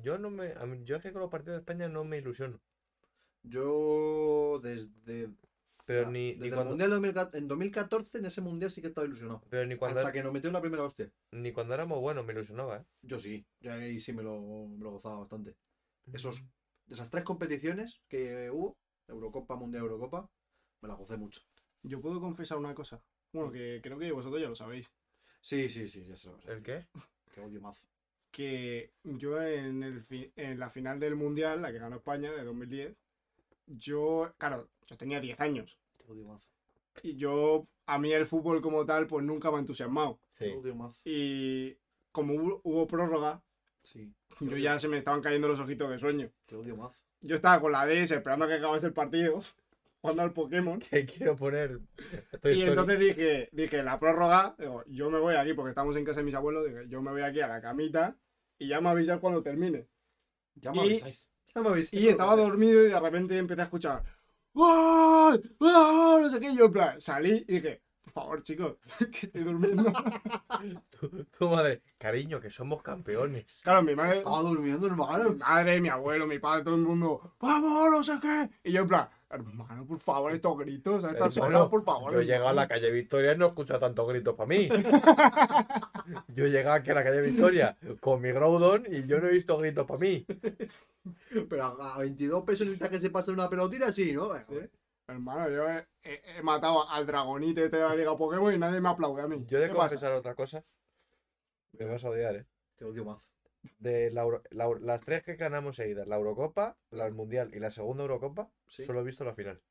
Yo no me. a mí- yo es que con los partidos de España no me ilusiono. Yo desde, Pero ni, desde ni el cuando. mundial de 2014, en 2014, en ese mundial sí que estaba ilusionado. Pero ni cuando, Hasta que nos metió en la primera hostia. ni cuando éramos buenos me ilusionaba, ¿eh? Yo sí, yo ahí sí me lo, me lo gozaba bastante. Esos, de esas tres competiciones que hubo, Eurocopa, Mundial, Eurocopa, me la gocé mucho. Yo puedo confesar una cosa. Bueno, que creo que vosotros ya lo sabéis. Sí, sí, sí, ya se lo sé. ¿El qué? Que odio mazo. Que yo en, el fi- en la final del mundial, la que ganó España de 2010, yo, claro, yo tenía 10 años. Te odio mazo. Y yo, a mí el fútbol como tal, pues nunca me ha entusiasmado. Te odio mazo. Y como hubo, hubo prórroga, Sí. yo ya se me estaban cayendo los ojitos de sueño. Te odio mazo. Yo estaba con la DS esperando a que acabase el partido, jugando al Pokémon. Que quiero poner. Y Story. entonces dije, dije, la prórroga, digo, yo me voy aquí porque estamos en casa de mis abuelos, dije, yo me voy aquí a la camita y ya me avisas cuando termine. Ya me Y- avisáis. Ya me avisáis. Y estaba dormido y de repente empecé a escuchar ¡Gol! ¡Gol! No sé qué. Y yo en plan, salí y dije, por favor, chicos, que estoy durmiendo. Tu, tu madre. Cariño, que somos campeones. Claro, mi madre, Estaba durmiendo, mi hermano. madre, mi abuelo, mi padre, todo el mundo, ¡vamos! No sé qué. Y yo en plan, hermano, por favor, estos gritos a estas Hermano, horas, por favor. Yo he llegado a la hermano". calle Victoria y no he escuchado tantos gritos para mí. Yo he llegado aquí a la calle Victoria con mi Groudon y yo no he visto gritos para mí. Pero a a 22 pesos necesitas que se pase una pelotita, sí, ¿no? Eh. Hermano, yo he, he- he matado al dragonite este de la Liga Pokémon y nadie me aplaude a mí. Yo he de ¿Qué pasa? confesar otra cosa. Me vas a odiar, ¿eh? Te odio mazo. De la Euro- la las tres que ganamos seguidas, la Eurocopa, la Mundial y la segunda Eurocopa, Sí. solo he visto la final. ¿De,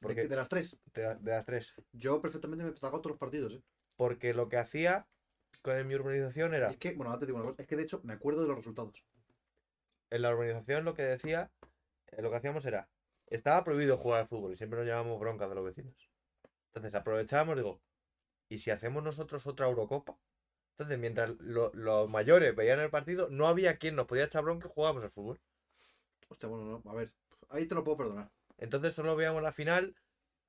Porque, qué- de las tres. de, la- de las tres. Yo perfectamente me he tragado todos los partidos, ¿eh? Porque lo que hacía con mi urbanización era, Es que, bueno, ahora te digo una cosa. Es que de hecho me acuerdo de los resultados. en la urbanización lo que decía, eh, lo que hacíamos era, estaba prohibido jugar al fútbol y siempre nos llevábamos bronca de los vecinos. Entonces aprovechábamos, digo, ¿y si hacemos nosotros otra Eurocopa? Entonces, mientras lo- los mayores veían el partido, no había quien nos podía echar bronca y jugábamos al fútbol. Hostia, bueno, no. A ver. Ahí te lo puedo perdonar. Entonces solo veíamos la final,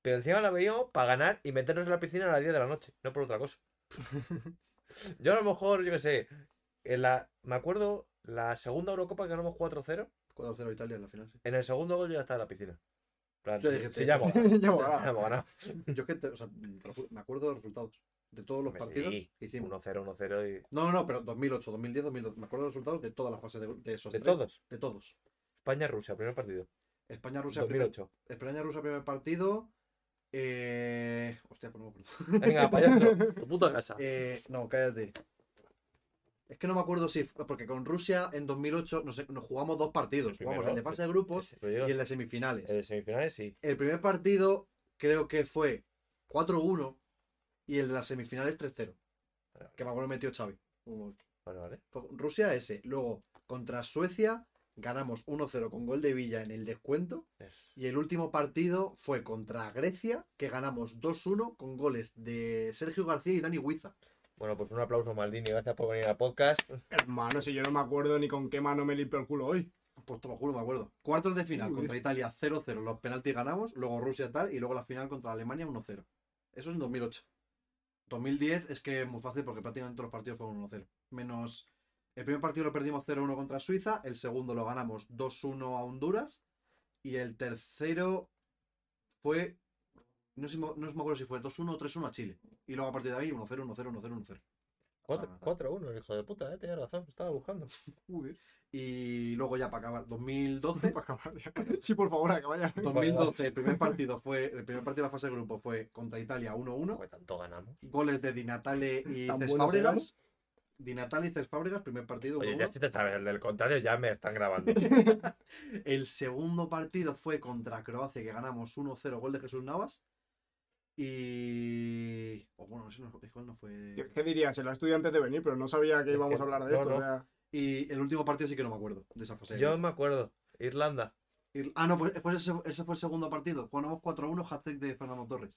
pero encima la veíamos para ganar y meternos en la piscina a las 10 de la noche, no por otra cosa. Yo a lo mejor, yo qué sé, en la, me acuerdo la segunda Eurocopa que ganamos 4-0, 4-0 Italia en la final, sí. en el segundo gol yo ya estaba en la piscina. Plan, Yo sí, dije, sí, te- ya hemos ganado. Yo es que, te- o sea, me acuerdo de los resultados. De todos los partidos sí, que hicimos. 1-0, 1-0 y... No, no, no, pero 2008, 2010, 2012. Me acuerdo de los resultados de toda la fase de, de esos De tres. todos. De todos. España-Rusia, primer partido. España-Rusia, primer, 2008. España-Rusia, primer partido. Eh... Hostia, pues no me acuerdo. Venga, payaso, tu puta casa. Eh, no, cállate. Es que no me acuerdo si. Porque con Rusia en 2008 nos, nos jugamos dos partidos. El Jugamos el de fase de grupos y el de semifinales. el de semifinales sí. El primer partido creo que fue 4-1 y el de las semifinales 3-0. Que me acuerdo metió Xavi. Vale, vale. fue Rusia ese. Luego contra Suecia ganamos 1-0 con gol de Villa en el descuento. Es- Y el último partido fue contra Grecia, que ganamos 2-1 con goles de Sergio García y Dani Huiza. Bueno, pues un aplauso, Maldini. Gracias por venir al podcast. Hermano, si yo no me acuerdo ni con qué mano me limpio el culo hoy. Pues te lo juro, me acuerdo. Cuartos de final Uy. contra Italia 0-0, los penaltis ganamos, luego Rusia tal, y luego la final contra Alemania 1-0. Eso es en 2008. 2010 es que es muy fácil porque prácticamente todos los partidos fueron 1-0. Menos el primer partido lo perdimos 0-1 contra Suiza, el segundo lo ganamos 2-1 a Honduras, y el tercero fue. No, sé, no me acuerdo si fue 2-1 o 3-1 a Chile. Y luego a partir de ahí 1-0, 1-0, 1-0, 1-0. Cuatro- Ah. 4-1, el hijo de puta, eh. Tienes razón, estaba buscando. Y luego ya para acabar, 2012. Para acabar ya. Sí, por favor, que vaya. 2012, el primer partido fue, el primer partido de la fase de grupo fue contra Italia 1-1. Joder, tanto ganamos. Goles de Di Natale y ¿Tan Cesc buenos Fábregas. éramos? Di Natale y Cesc Fábregas, primer partido 1-1. Oye, ya si te sabes, el del contrario ya me están grabando. El segundo partido fue contra Croacia, que ganamos 1-0, gol de Jesús Navas. Y. O bueno, ese no, ese no fue. ¿Qué, dirías? Se la estudié antes de venir, pero no sabía que íbamos a hablar de no, esto. no. o sea, Y el último partido sí que no me acuerdo de esa fase. de Yo me acuerdo. Irlanda. Ir- Ah, no, pues, pues ese, ese fue el segundo partido. Ganamos 4-1, hat-trick de Fernando Torres.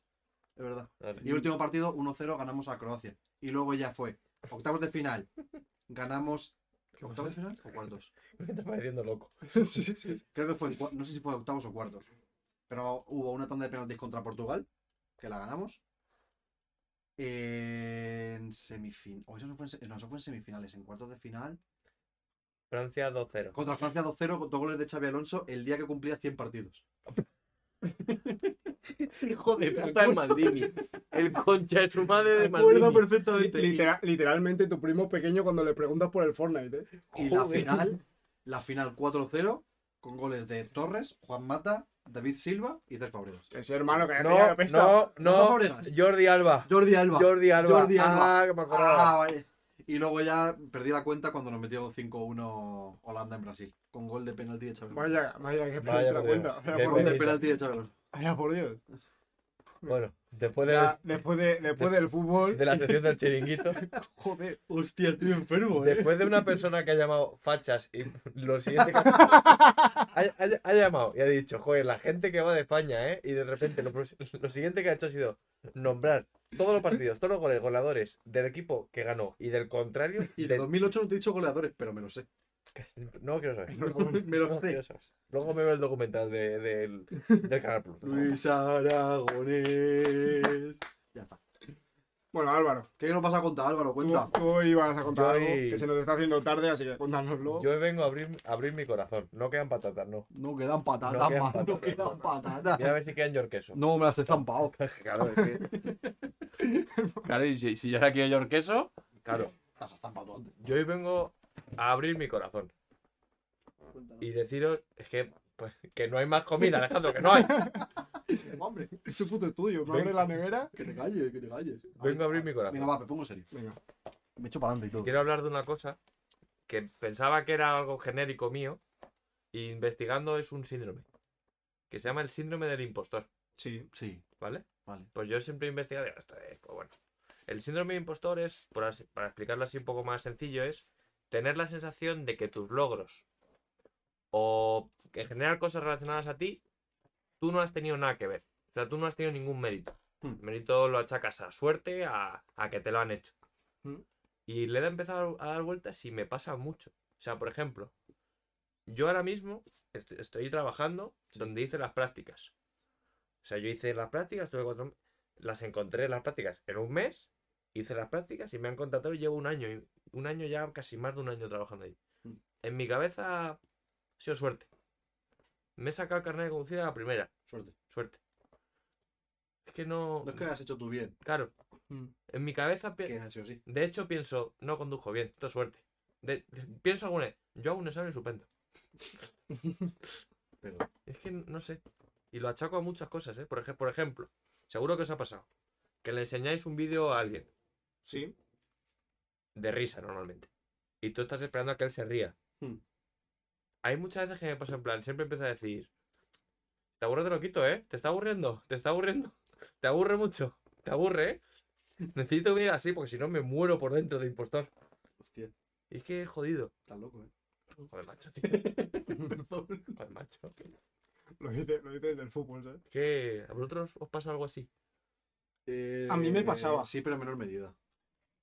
Es verdad. Y el último partido, 1-0, ganamos a Croacia. Y luego ya fue octavos de final. Ganamos. ¿Octavos de final o cuartos? Me está pareciendo loco. sí, sí, sí. Creo que fue. No sé si fue octavos o cuartos. Pero hubo una tanda de penaltis contra Portugal, que la ganamos. En semifinales. O eso no fue en, se- no, eso fue en semifinales. En cuartos de final. Francia 2-0. Contra Francia 2-0, con dos goles de Xavi Alonso el día que cumplía 100 partidos. Hijo de puta el Maldini. El concha de su madre de Me acuerdo Maldini. perfectamente. Y- Litera- literalmente tu primo pequeño cuando le preguntas por el Fortnite, ¿eh? Y la final, la final 4-0, con goles de Torres, Juan Mata, David Silva y Cesc Fábregas. Ese hermano que No, pesa. no, no. Jordi Alba. Jordi Alba. Jordi Alba. Jordi Alba. Ah, que me acordaba. Ah, vale. Y luego ya perdí la cuenta cuando nos metió 5-1 Holanda en Brasil. Con gol de penalti de Alonso. Vaya, vaya, que Vaya te la cuenta. Vaya por Gol de Dios. penita. penalti de Alonso. Vaya por Dios. Bueno, después de, Ya, después, de, después del fútbol. de la sección del chiringuito, Joder. Hostia, estoy enfermo, eh. después de una persona que ha llamado fachas y lo siguiente que ha, ha- ha llamado y ha dicho, joder, la gente que va de España, ¿eh? Y de repente lo, lo siguiente que ha hecho ha sido nombrar todos los partidos, todos los goles, goleadores del equipo que ganó y del contrario. Y de- de 2008 no te he dicho goleadores, pero me lo sé. No quiero saber. Me lo No sé. saber. Luego me veo el documental de- del, del Canal Plus. Luis Aragonés. Ya está. Bueno, Álvaro, ¿Qué nos vas a contar, Álvaro? tú, Cuenta. tú ibas a contar Yo algo que se nos está haciendo tarde, así que cuéntanoslo. Yo vengo a abrir, a abrir mi corazón. No quedan patatas, no. No quedan patatas, No quedan man, No patatas, quedan no. patatas. Mira a ver si quedan york queso. No, me las he zampado. Claro, es que- claro, y si, si yo ahora quiero york queso, claro. Las has zampado tú antes. Yo hoy vengo a abrir mi corazón y deciros es que, pues, que no hay más comida, Alejandro, que no hay. Hombre, Es su puto estudio. Me abre la nevera. que te calles, que te calles. Vengo a abrir mi corazón. Venga, va, me pongo serio. Venga. Me echo para adelante y todo. Quiero hablar de una cosa que pensaba que era algo genérico mío y investigando es un síndrome que se llama el síndrome del impostor, Sí. Sí, ¿vale? vale. Pues yo siempre he investigado, digo, esto es, pues bueno. El síndrome de impostor es, por así- para explicarlo así un poco más sencillo, es tener la sensación de que tus logros o que en general cosas relacionadas a ti, tú no has tenido nada que ver. O sea, tú no has tenido ningún mérito. Hmm. El mérito lo achacas a suerte, a, a que te lo han hecho. Hmm. Y le he empezado a dar vueltas y me pasa mucho. O sea, por ejemplo, yo ahora mismo est- estoy trabajando donde hice las prácticas. O sea, yo hice las prácticas, tuve cuatro, las encontré las prácticas en un mes, hice las prácticas y me han contratado y llevo un año, y- un año ya, casi más de un año trabajando ahí. Mm. En mi cabeza ha sido suerte. Me he sacado el carnet de conducir a la primera, Suerte. suerte. Es que no... No es que hayas hecho tú bien, Claro, Mm. en mi cabeza... pi- ha sido así. De hecho, pienso, no conduzco bien, esto es suerte. De- pienso alguna vez, yo hago un examen estupendo. Pero Es que no sé. Y lo achaco a muchas cosas, ¿eh? Por, ej- por ejemplo, seguro que os ha pasado. Que le enseñáis un vídeo a alguien, Sí. de risa normalmente. y tú estás esperando a que él se ría. Hmm. Hay muchas veces que me pasa en plan, siempre empiezo a decir, te aburre te lo quito, ¿eh? Te está aburriendo, te está aburriendo, te aburre mucho, te aburre, ¿eh? Necesito que me digas así porque si no me muero por dentro de impostor. Hostia, Y es que he jodido. estás loco, ¿eh? Joder, macho, tío. Perdón. Joder, macho. Lo dice, lo dice del fútbol, ¿sabes? ¿Qué? ¿A vosotros os pasa algo así? A mí me Eh, pasaba. Sí, pero en menor medida.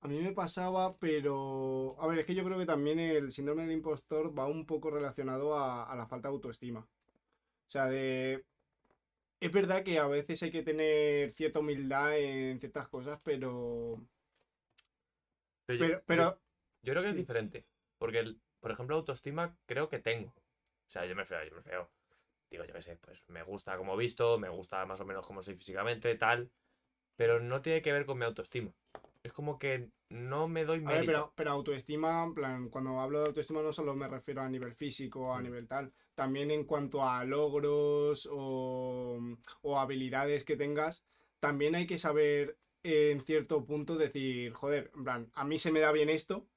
A mí me pasaba, pero... A ver, es que yo creo que también el síndrome del impostor va un poco relacionado a, a la falta de autoestima. O sea, de... Es verdad que a veces hay que tener cierta humildad en ciertas cosas, pero... Pero, yo- Pero, yo- pero Yo creo que es diferente. Porque, el- por ejemplo, autoestima creo que tengo. O sea, yo me feo, yo me feo. Digo, yo qué sé, pues me gusta como visto, me gusta más o menos como soy físicamente, tal. Pero no tiene que ver con mi autoestima. Es como que no me doy A ver, mérito. pero, pero autoestima, en plan, cuando hablo de autoestima no solo me refiero a nivel físico, a Mm. nivel tal, también en cuanto a logros o, o habilidades que tengas, también hay que saber eh, en cierto punto decir, joder, en plan, a mí se me da bien esto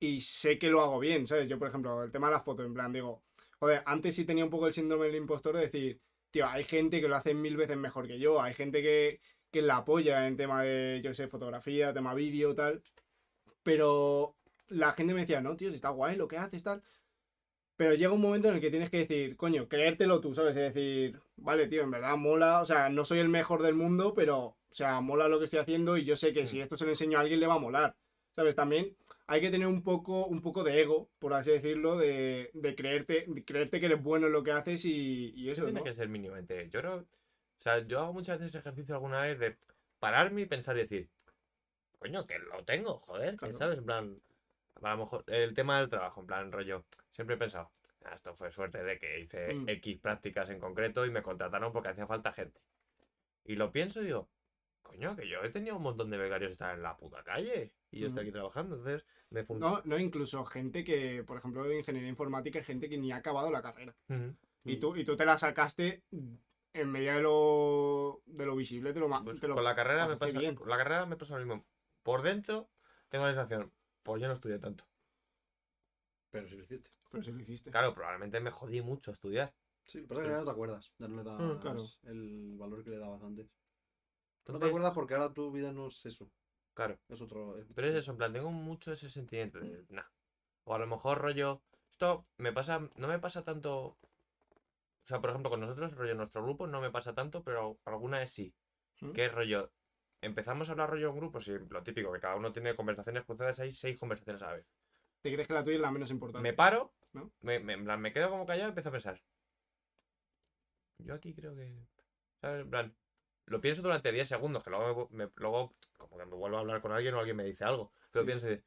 y sé que lo hago bien, ¿sabes? Yo, por ejemplo, el tema de la foto, en plan, digo, joder, antes sí tenía un poco el síndrome del impostor de decir, tío, hay gente que lo hace mil veces mejor que yo, hay gente que, que la apoya en tema de, yo sé, fotografía, tema vídeo, tal. Pero la gente me decía, no, tío, si está guay lo que haces, tal. Pero llega un momento en el que tienes que decir, coño, creértelo tú, ¿sabes? Es decir, vale, tío, en verdad mola, o sea, no soy el mejor del mundo, pero, o sea, mola lo que estoy haciendo y yo sé que si esto se lo enseño a alguien le va a molar, ¿sabes? También hay que tener un poco, un poco de ego, por así decirlo, de, de creerte, de creerte que eres bueno en lo que haces y, y Eso eso, tiene ¿no? que ser mínimamente. Yo creo. O sea, yo hago muchas veces ejercicio alguna vez de pararme y pensar y decir, coño, que lo tengo, joder, Claro. ¿sabes? En plan, a lo mejor el tema del trabajo, en plan, rollo, siempre he pensado, "Ah, esto fue suerte de que hice Mm. X prácticas en concreto y me contrataron porque hacía falta gente. Y lo pienso y digo, coño, que yo he tenido un montón de becarios que están en la puta calle y yo estoy Mm. aquí trabajando, entonces me fun- No, no, incluso gente que, por ejemplo, de ingeniería informática, hay gente que ni ha acabado la carrera. Y tú, y tú te la sacaste en medida de lo, de lo visible, te lo, ma- Pues te lo con la carrera me pasa, bien. con la carrera me pasa lo mismo. Por dentro tengo la sensación, pues yo no estudié tanto. Pero si lo hiciste. Pero sí lo hiciste. Claro, probablemente me jodí mucho a estudiar. Sí, lo que pasa es que ya no te acuerdas. Ya no le das Mm, claro. el valor que le dabas antes. No te acuerdas porque ahora tu vida no es eso. Claro. Es otro. es- Pero es eso, en plan, tengo mucho ese sentimiento de, nah. O a lo mejor rollo, esto me pasa, no me pasa tanto, o sea, por ejemplo, con nosotros, rollo, nuestro grupo no me pasa tanto, pero alguna vez sí. ¿Mm? Que es rollo, empezamos a hablar rollo en grupos y lo típico, que cada uno tiene conversaciones cruzadas, hay seis conversaciones a la vez. ¿Te crees que la tuya es la menos importante? Me paro, ¿No? me, me- en plan, me quedo como callado y empiezo a pensar. Yo aquí creo que. ¿sabes? En plan, lo pienso durante 10 segundos, que luego, me, me- luego como que me vuelvo a hablar con alguien o alguien me dice algo. Pero Sí. pienso de.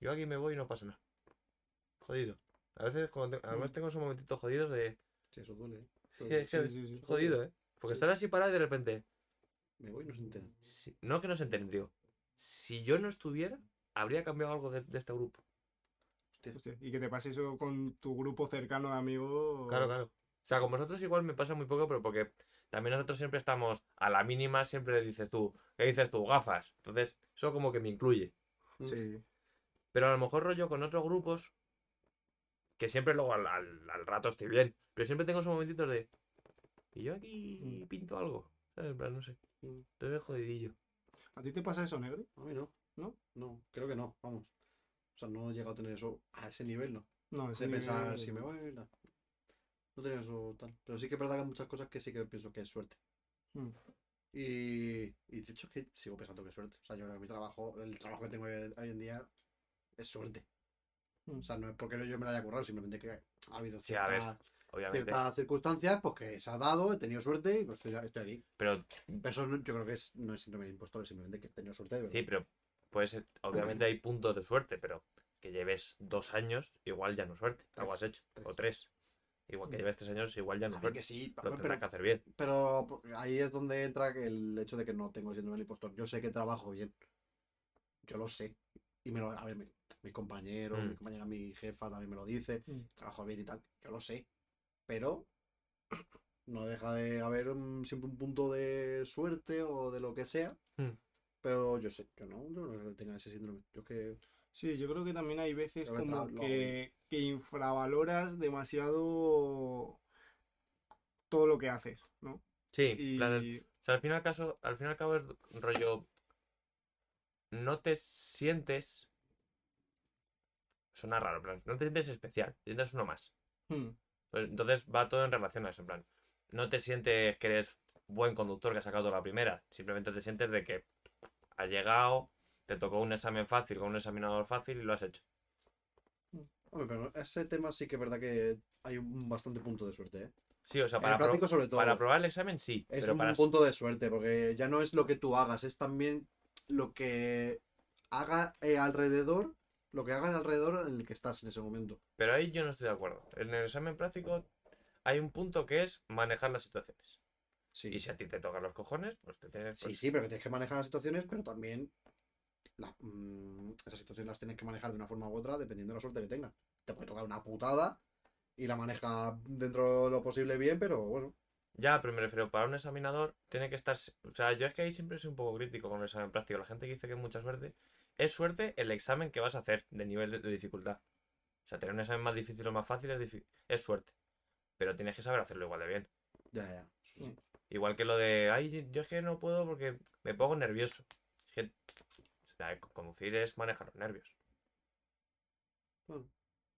Yo aquí me voy y no pasa nada. Jodido. A veces, cuando te- además, Mm. tengo esos momentitos jodidos de. Sí, eso duele. ¿eh? Sí, sí, sí. Jodido, ¿eh? Porque Sí. estar así parado y de repente. Me voy y no se enteran. si- no que no se enteren, digo. Si yo no estuviera, habría cambiado algo de, de este grupo. Hostia. Hostia, y que te pase eso con tu grupo cercano de amigos. Claro, claro. O sea, con vosotros igual me pasa muy poco, pero porque también nosotros siempre estamos a la mínima, siempre dices tú, ¿qué dices tú? Gafas. Entonces, eso como que me incluye. Sí. Pero a lo mejor rollo con otros grupos, que siempre luego al, al- al rato estoy bien, pero siempre tengo esos momentitos de, ¿y yo aquí Mm. pinto algo? ¿Sabes? En plan, no sé. Mm. Estoy jodidillo. ¿A ti te pasa eso, negro? A mí no. ¿No? No, creo que no, vamos. O sea, no he llegado a tener eso a ese nivel, ¿no? No, De ese pensar nivel- si me voy, tal. No tenía eso tal. Pero sí que es verdad que hay muchas cosas que sí que pienso que es suerte. Mm. Y, y de hecho es que sigo pensando que es suerte. O sea, yo creo que mi trabajo, el trabajo que tengo hoy, hoy en día es suerte. Mm. O sea, no es porque yo me lo haya currado, simplemente que ha habido Sí, a ver, ciertas, Obviamente. ciertas circunstancias pues que se ha dado, he tenido suerte y pues estoy, estoy aquí. Pero Pero eso no- yo creo que es, no es síndrome de impostor, es simplemente que he tenido suerte de sí, pero puede ser, obviamente hay puntos de suerte, pero que lleves dos años, igual ya no suerte. Algo has hecho. Tres. O tres. Igual que Mm. lleves tres años, igual ya no ver que suerte. sí, Lo pero, tendrás que hacer bien. pero ahí es donde entra el hecho de que no tengo el síndrome del impostor. Yo sé que trabajo bien. Yo lo sé. Y me lo, a ver, mi, mi compañero, Mm. mi compañera, mi jefa también me lo dice. Mm. Trabajo bien y tal. Yo lo sé. Pero no deja de haber un- siempre un punto de suerte o de lo que sea. Mm. Pero yo sé, yo no, yo no creo que tenga ese síndrome. Yo que Sí, yo creo que también hay veces que como que, que infravaloras demasiado todo lo que haces, ¿no? Sí, Y plan, el- o sea, al final caso, al fin y al cabo es rollo. No te sientes. Suena raro, en plan, no te sientes especial, te sientes uno más. hmm, Pues entonces va todo en relación a eso, en plan. No te sientes que eres buen conductor que has sacado toda la primera. Simplemente te sientes de que has llegado, te tocó un examen fácil con un examinador fácil y lo has hecho. Hombre, pero ese tema sí que es verdad que hay un bastante punto de suerte, ¿eh? Sí, o sea, para, el pro- práctico sobre todo. para aprobar el examen sí, Es pero un para... punto de suerte, porque ya no es lo que tú hagas, es también lo que haga eh, alrededor, lo que haga alrededor en el que estás en ese momento. Pero ahí yo no estoy de acuerdo. En el examen práctico hay un punto que es manejar las situaciones. Sí, Y si a ti te tocan los cojones, pues te tienes... sí, pues- sí, pero que tienes que manejar las situaciones, pero también la- mm, esas situaciones las tienes que manejar de una forma u otra dependiendo de la suerte que tengas. Te puede tocar una putada y la maneja dentro de lo posible bien, pero bueno. Ya, pero me refiero, para un examinador tiene que estar... O sea, yo es que ahí siempre soy un poco crítico con el examen práctico. La gente que dice que es mucha suerte, es suerte el examen que vas a hacer de nivel de, de dificultad. O sea, tener un examen más difícil o más fácil es, es suerte. Pero tienes que saber hacerlo igual de bien. Ya, ya. sí. Mm. Igual que lo de, ay, yo es que no puedo porque me pongo nervioso. Es que o sea, co- conducir es manejar los nervios. Bueno,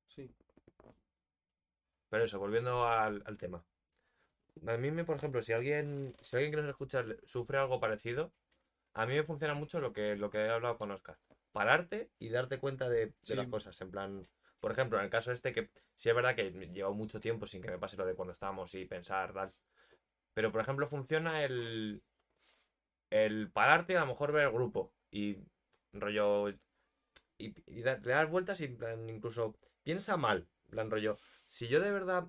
sí. Pero eso, volviendo al, al tema. A mí, me, por ejemplo, si alguien, si alguien que nos escucha sufre algo parecido, a mí me funciona mucho lo que, lo que he hablado con Oscar. Pararte y darte cuenta de, de las cosas. En plan, por ejemplo, en el caso este, que sí es verdad que llevo mucho tiempo sin que me pase lo de cuando estábamos y pensar, tal. Pero, por ejemplo, funciona el, el pararte y a lo mejor ver el grupo. Y rollo. Y, y da- le das vueltas y plan, incluso piensa mal. En plan, rollo. Si yo de verdad.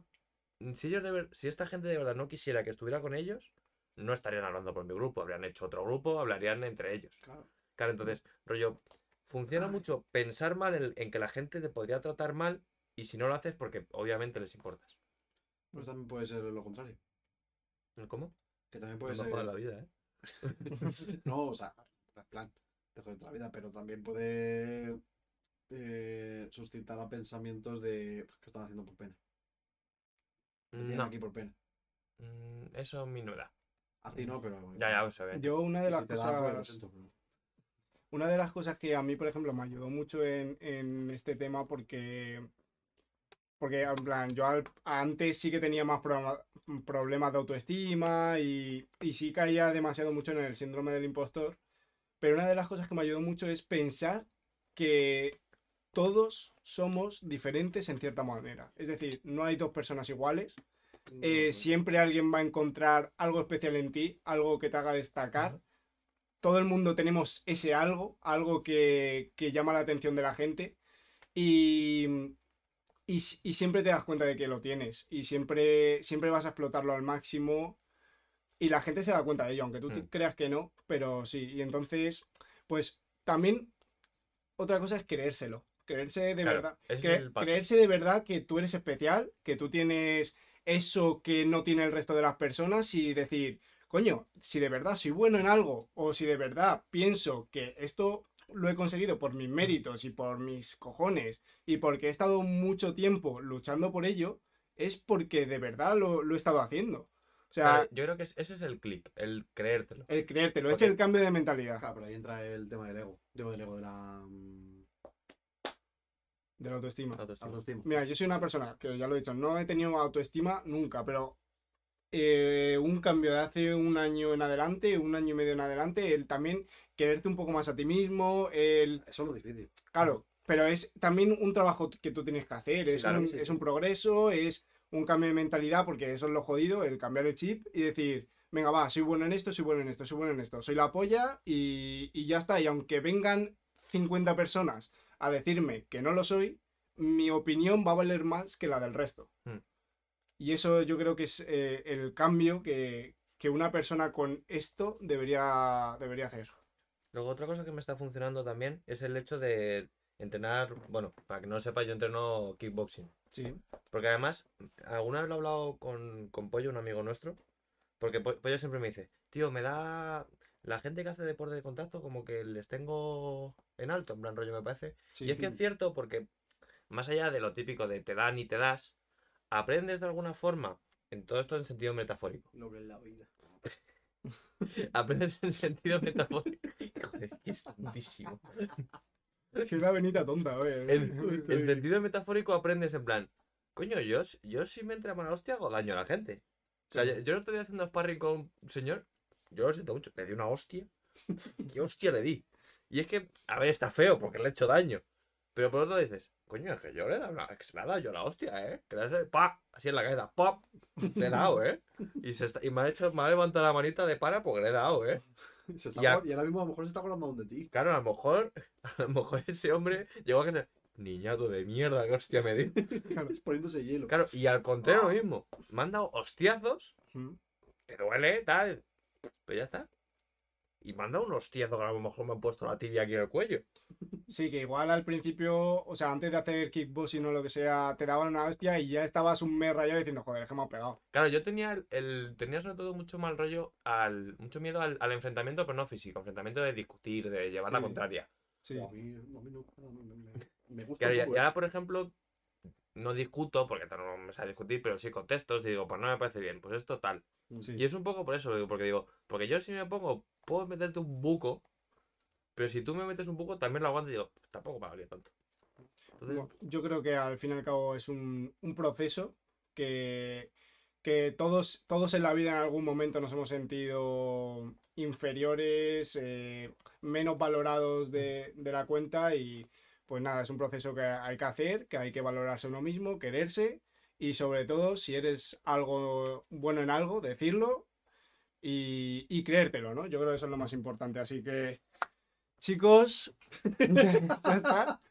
Si ellos de ver- si esta gente de verdad no quisiera que estuviera con ellos, no estarían hablando por mi grupo. Habrían hecho otro grupo, hablarían entre ellos. Claro. Claro, entonces, rollo, funciona mucho pensar mal en, en que la gente te podría tratar mal y si no lo haces porque obviamente les importas. Pues también puede ser lo contrario. ¿Cómo? Que también puede me ser. la vida, ¿eh? no, o sea, en plan, te joderte la vida, pero también puede eh, suscitar a pensamientos de pues, que están haciendo por pena. Que No, aquí por pena. mm, eso a mí no me da. A ti no, pero. Ya, ya, se ve. Yo una de si las pues, lo cosas... Una de las cosas que a mí, por ejemplo, me ayudó mucho en, en este tema porque, porque en plan, yo al- antes sí que tenía más problema- problemas de autoestima y, y sí caía demasiado mucho en el síndrome del impostor. Pero una de las cosas que me ayudó mucho es pensar que todos somos diferentes en cierta manera. Es decir, no hay dos personas iguales. Eh, siempre alguien va a encontrar algo especial en ti, algo que te haga destacar. Todo el mundo tenemos ese algo, algo que, que llama la atención de la gente. Y, y, s- y siempre te das cuenta de que lo tienes. Y siempre, siempre vas a explotarlo al máximo. Y la gente se da cuenta de ello, aunque tú Mm. creas que no, pero sí. Y entonces, pues también otra cosa es creérselo. Creerse de Claro, verdad. Cre- creerse de verdad que tú eres especial, que tú tienes eso que no tiene el resto de las personas y decir, coño, si de verdad soy bueno en algo o si de verdad pienso que esto lo he conseguido por mis méritos y por mis cojones y porque he estado mucho tiempo luchando por ello, es porque de verdad lo, lo he estado haciendo. O sea, yo creo que es- ese es el click, el creértelo. el creértelo, es el cambio de mentalidad Claro, pero ahí entra el tema del ego. Digo, del ego, de la mm, de la autoestima. Autoestima. autoestima. Mira, yo soy una persona que ya lo he dicho, no he tenido autoestima nunca, pero eh, un cambio de hace un año en adelante, un año y medio en adelante, el también quererte un poco más a ti mismo, el Eso es lo difícil. Claro, pero es también un trabajo que tú tienes que hacer, Sí, es, claro, un, sí, es sí. un progreso, es un cambio de mentalidad, porque eso es lo jodido, el cambiar el chip y decir, venga, va, soy bueno en esto, soy bueno en esto, soy bueno en esto, soy la polla y, y ya está. Y aunque vengan 50 personas a decirme que no lo soy, mi opinión va a valer más que la del resto. Hmm. Y eso yo creo que es eh, el cambio que, que una persona con esto debería, debería hacer. Luego otra cosa que me está funcionando también es el hecho de entrenar, bueno, para que no sepa, yo entreno kickboxing. Sí. Porque además, alguna vez lo he hablado con, con Pollo, un amigo nuestro, porque Po- Pollo siempre me dice, tío, me da, la gente que hace deporte de contacto, como que les tengo en alto, en plan rollo, me parece. Sí. Y es que es cierto porque, más allá de lo típico de te dan y te das, aprendes de alguna forma, en todo esto en sentido metafórico. Lo que es la vida. Aprendes en sentido metafórico. Joder, que es tontísimo. Que una venita tonta, güey. En, en sentido metafórico aprendes en plan, coño, yo, yo si me entra mala hostia hago daño a la gente. O sea, yo, yo no estoy haciendo sparring con un señor, yo lo siento mucho, le di una hostia. ¿Qué hostia le di? Y es que, a ver, está feo porque le he hecho daño. Pero por otro lado dices, coño, es que yo le he dado una, que yo la hostia, ¿eh? Que le ¡pa! Así en la cabeza, ¡pop! Le he dado, ¿eh? Y, se está- y me ha hecho, me ha levantado la manita de para porque le he dado, ¿eh? Se está Y ahora mismo a lo mejor se está acordando de ti. Claro, a lo mejor, a lo mejor ese hombre llegó a que se... Niñato de mierda, qué hostia me di. Es poniéndose hielo. Claro, y al contrario lo mismo. Me han dado hostiazos, Mm. te duele, tal. Pero ya está. Y me han dado un hostiazo que a lo mejor me han puesto la tibia aquí en el cuello. Sí, que igual al principio, o sea, antes de hacer kickboxing o lo que sea, te daban una hostia y ya estabas un mes rayado diciendo, joder, es que me ha pegado. Claro, yo tenía el, el- tenía sobre todo mucho mal rollo al. mucho miedo al, al enfrentamiento, pero no físico, enfrentamiento de discutir, de llevar la contraria. Sí. A mí, a mí no, no, me, gusta Claro, y, y ¿eh? ahora, por ejemplo, no discuto, porque no me sabe discutir, pero sí contextos y digo, pues no me parece bien, pues esto tal. Sí. Y es un poco por eso, lo digo, porque digo, porque yo si me pongo, puedo meterte un buco, pero si tú me metes un buco también lo aguanto y digo, tampoco me valía tanto. Entonces, yo creo que al fin y al cabo es un, un proceso que, que todos, todos en la vida en algún momento nos hemos sentido inferiores, eh, menos valorados de, de la cuenta y pues nada, es un proceso que hay que hacer, que hay que valorarse uno mismo, quererse y sobre todo si eres algo bueno en algo, decirlo y, y creértelo, ¿no? Yo creo que eso es lo más importante, así que chicos, ya está.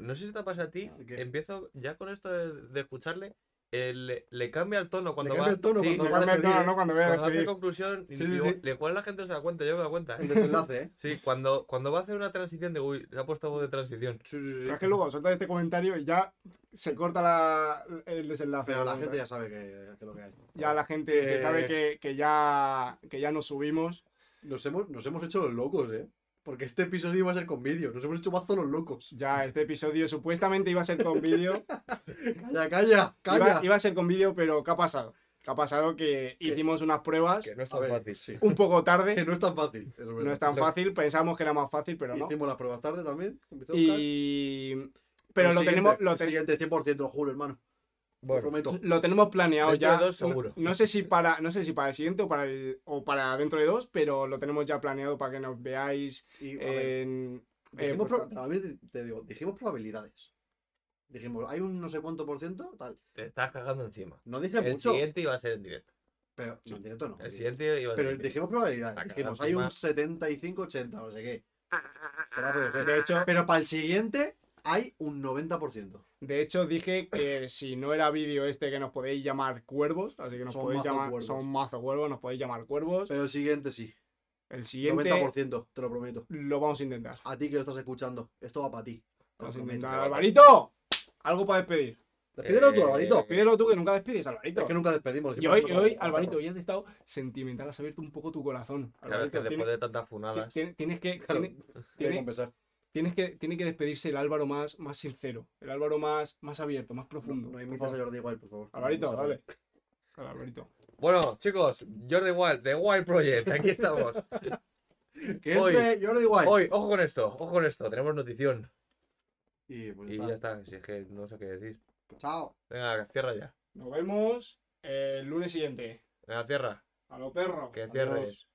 no sé si te pasa a ti, empiezo ya con esto de, de escucharle, eh, le, le cambia el tono cuando cambia va, el tono sí, cuando Me va a cambia el tono. ¿no? Cuando voy a cuando hace conclusión, Sí, sí, digo, sí. le cual la gente se da cuenta, yo me doy cuenta. El desenlace, ¿eh? Sí, cuando, cuando va a hacer una transición de uy, le ha puesto voz de transición. Sí, sí, sí. Pero es que luego suelta este comentario y ya se corta la, el desenlace. Pero la gente ya sabe que, que lo que hay. Ya la gente que Eh, sabe que, que ya, que ya nos subimos. Nos hemos, nos hemos hecho los locos, ¿eh? Porque este episodio iba a ser con vídeo. Nos hemos hecho mazo los locos. Ya este episodio supuestamente iba a ser con vídeo. Calla, calla, calla. iba, iba a ser con vídeo, pero ¿qué ha pasado? ¿Qué ha pasado? Que hicimos unas pruebas Que no es tan ver, fácil. sí. un poco Que tarde. no es tan fácil. No es tan Lo- fácil. Pensamos que era más fácil, pero no. Hicimos las pruebas tarde también. Y... Pero lo siguiente, tenemos, lo, el te- siguiente 100%, lo juro, hermano. Lo Bueno, prometo. lo tenemos planeado Dentro ya. de dos, seguro. No, no sé si para, no sé si para el siguiente o para el, o para dentro de dos, pero lo tenemos ya planeado para que nos veáis Y, a ver, en. eh, dijimos, pro- también te digo, dijimos probabilidades. Dijimos, hay un no sé cuánto por ciento, tal. te estás cagando encima. No dije El mucho. siguiente iba a ser en directo. Pero, no, en directo no. El siguiente iba a ser Pero en directo. dijimos probabilidades. Dijimos, hay un encima. 75-80, no sé qué. Ser. De hecho, Pero para el siguiente hay un 90%. de hecho, dije que si no era vídeo este, que nos podéis llamar cuervos. Así que nos Son podéis mazo llamar. cuervos. Son mazo cuervos, nos podéis llamar cuervos. Pero el siguiente sí. El siguiente 90%, te lo prometo. lo vamos a intentar. A ti que lo estás escuchando, esto va para ti. Vamos a intentar. ¡Alvarito! Algo para despedir. Despídelo tú, Eh, Alvarito. Pídelo tú que nunca despides, Alvarito. Es que nunca despedimos. Y hoy, hoy. Alvarito, hoy has estado sentimental, has abierto un poco tu corazón. Claro, es que Alvarito, después de tantas funadas. tienes, tienes que, Claro, tienes, Tiene que compensar. Tienes que, tiene que despedirse el Álvaro más, más sincero, el Álvaro más, más abierto, más No, profundo. no por imitas a. Jordi igual, por favor. Alvarito, dale. Dale, Alvarito. Bueno, chicos, Jordi Wild, The Wild Project, aquí estamos. Que Hoy- entre Jordi Wild. Hoy, ojo con esto, ojo con esto, tenemos notición. Y pues Y ya ya está. si es que no sé qué decir. Chao. Venga, cierra ya. Nos vemos el lunes siguiente. Venga, cierra. A lo perro. Que Adiós. cierres.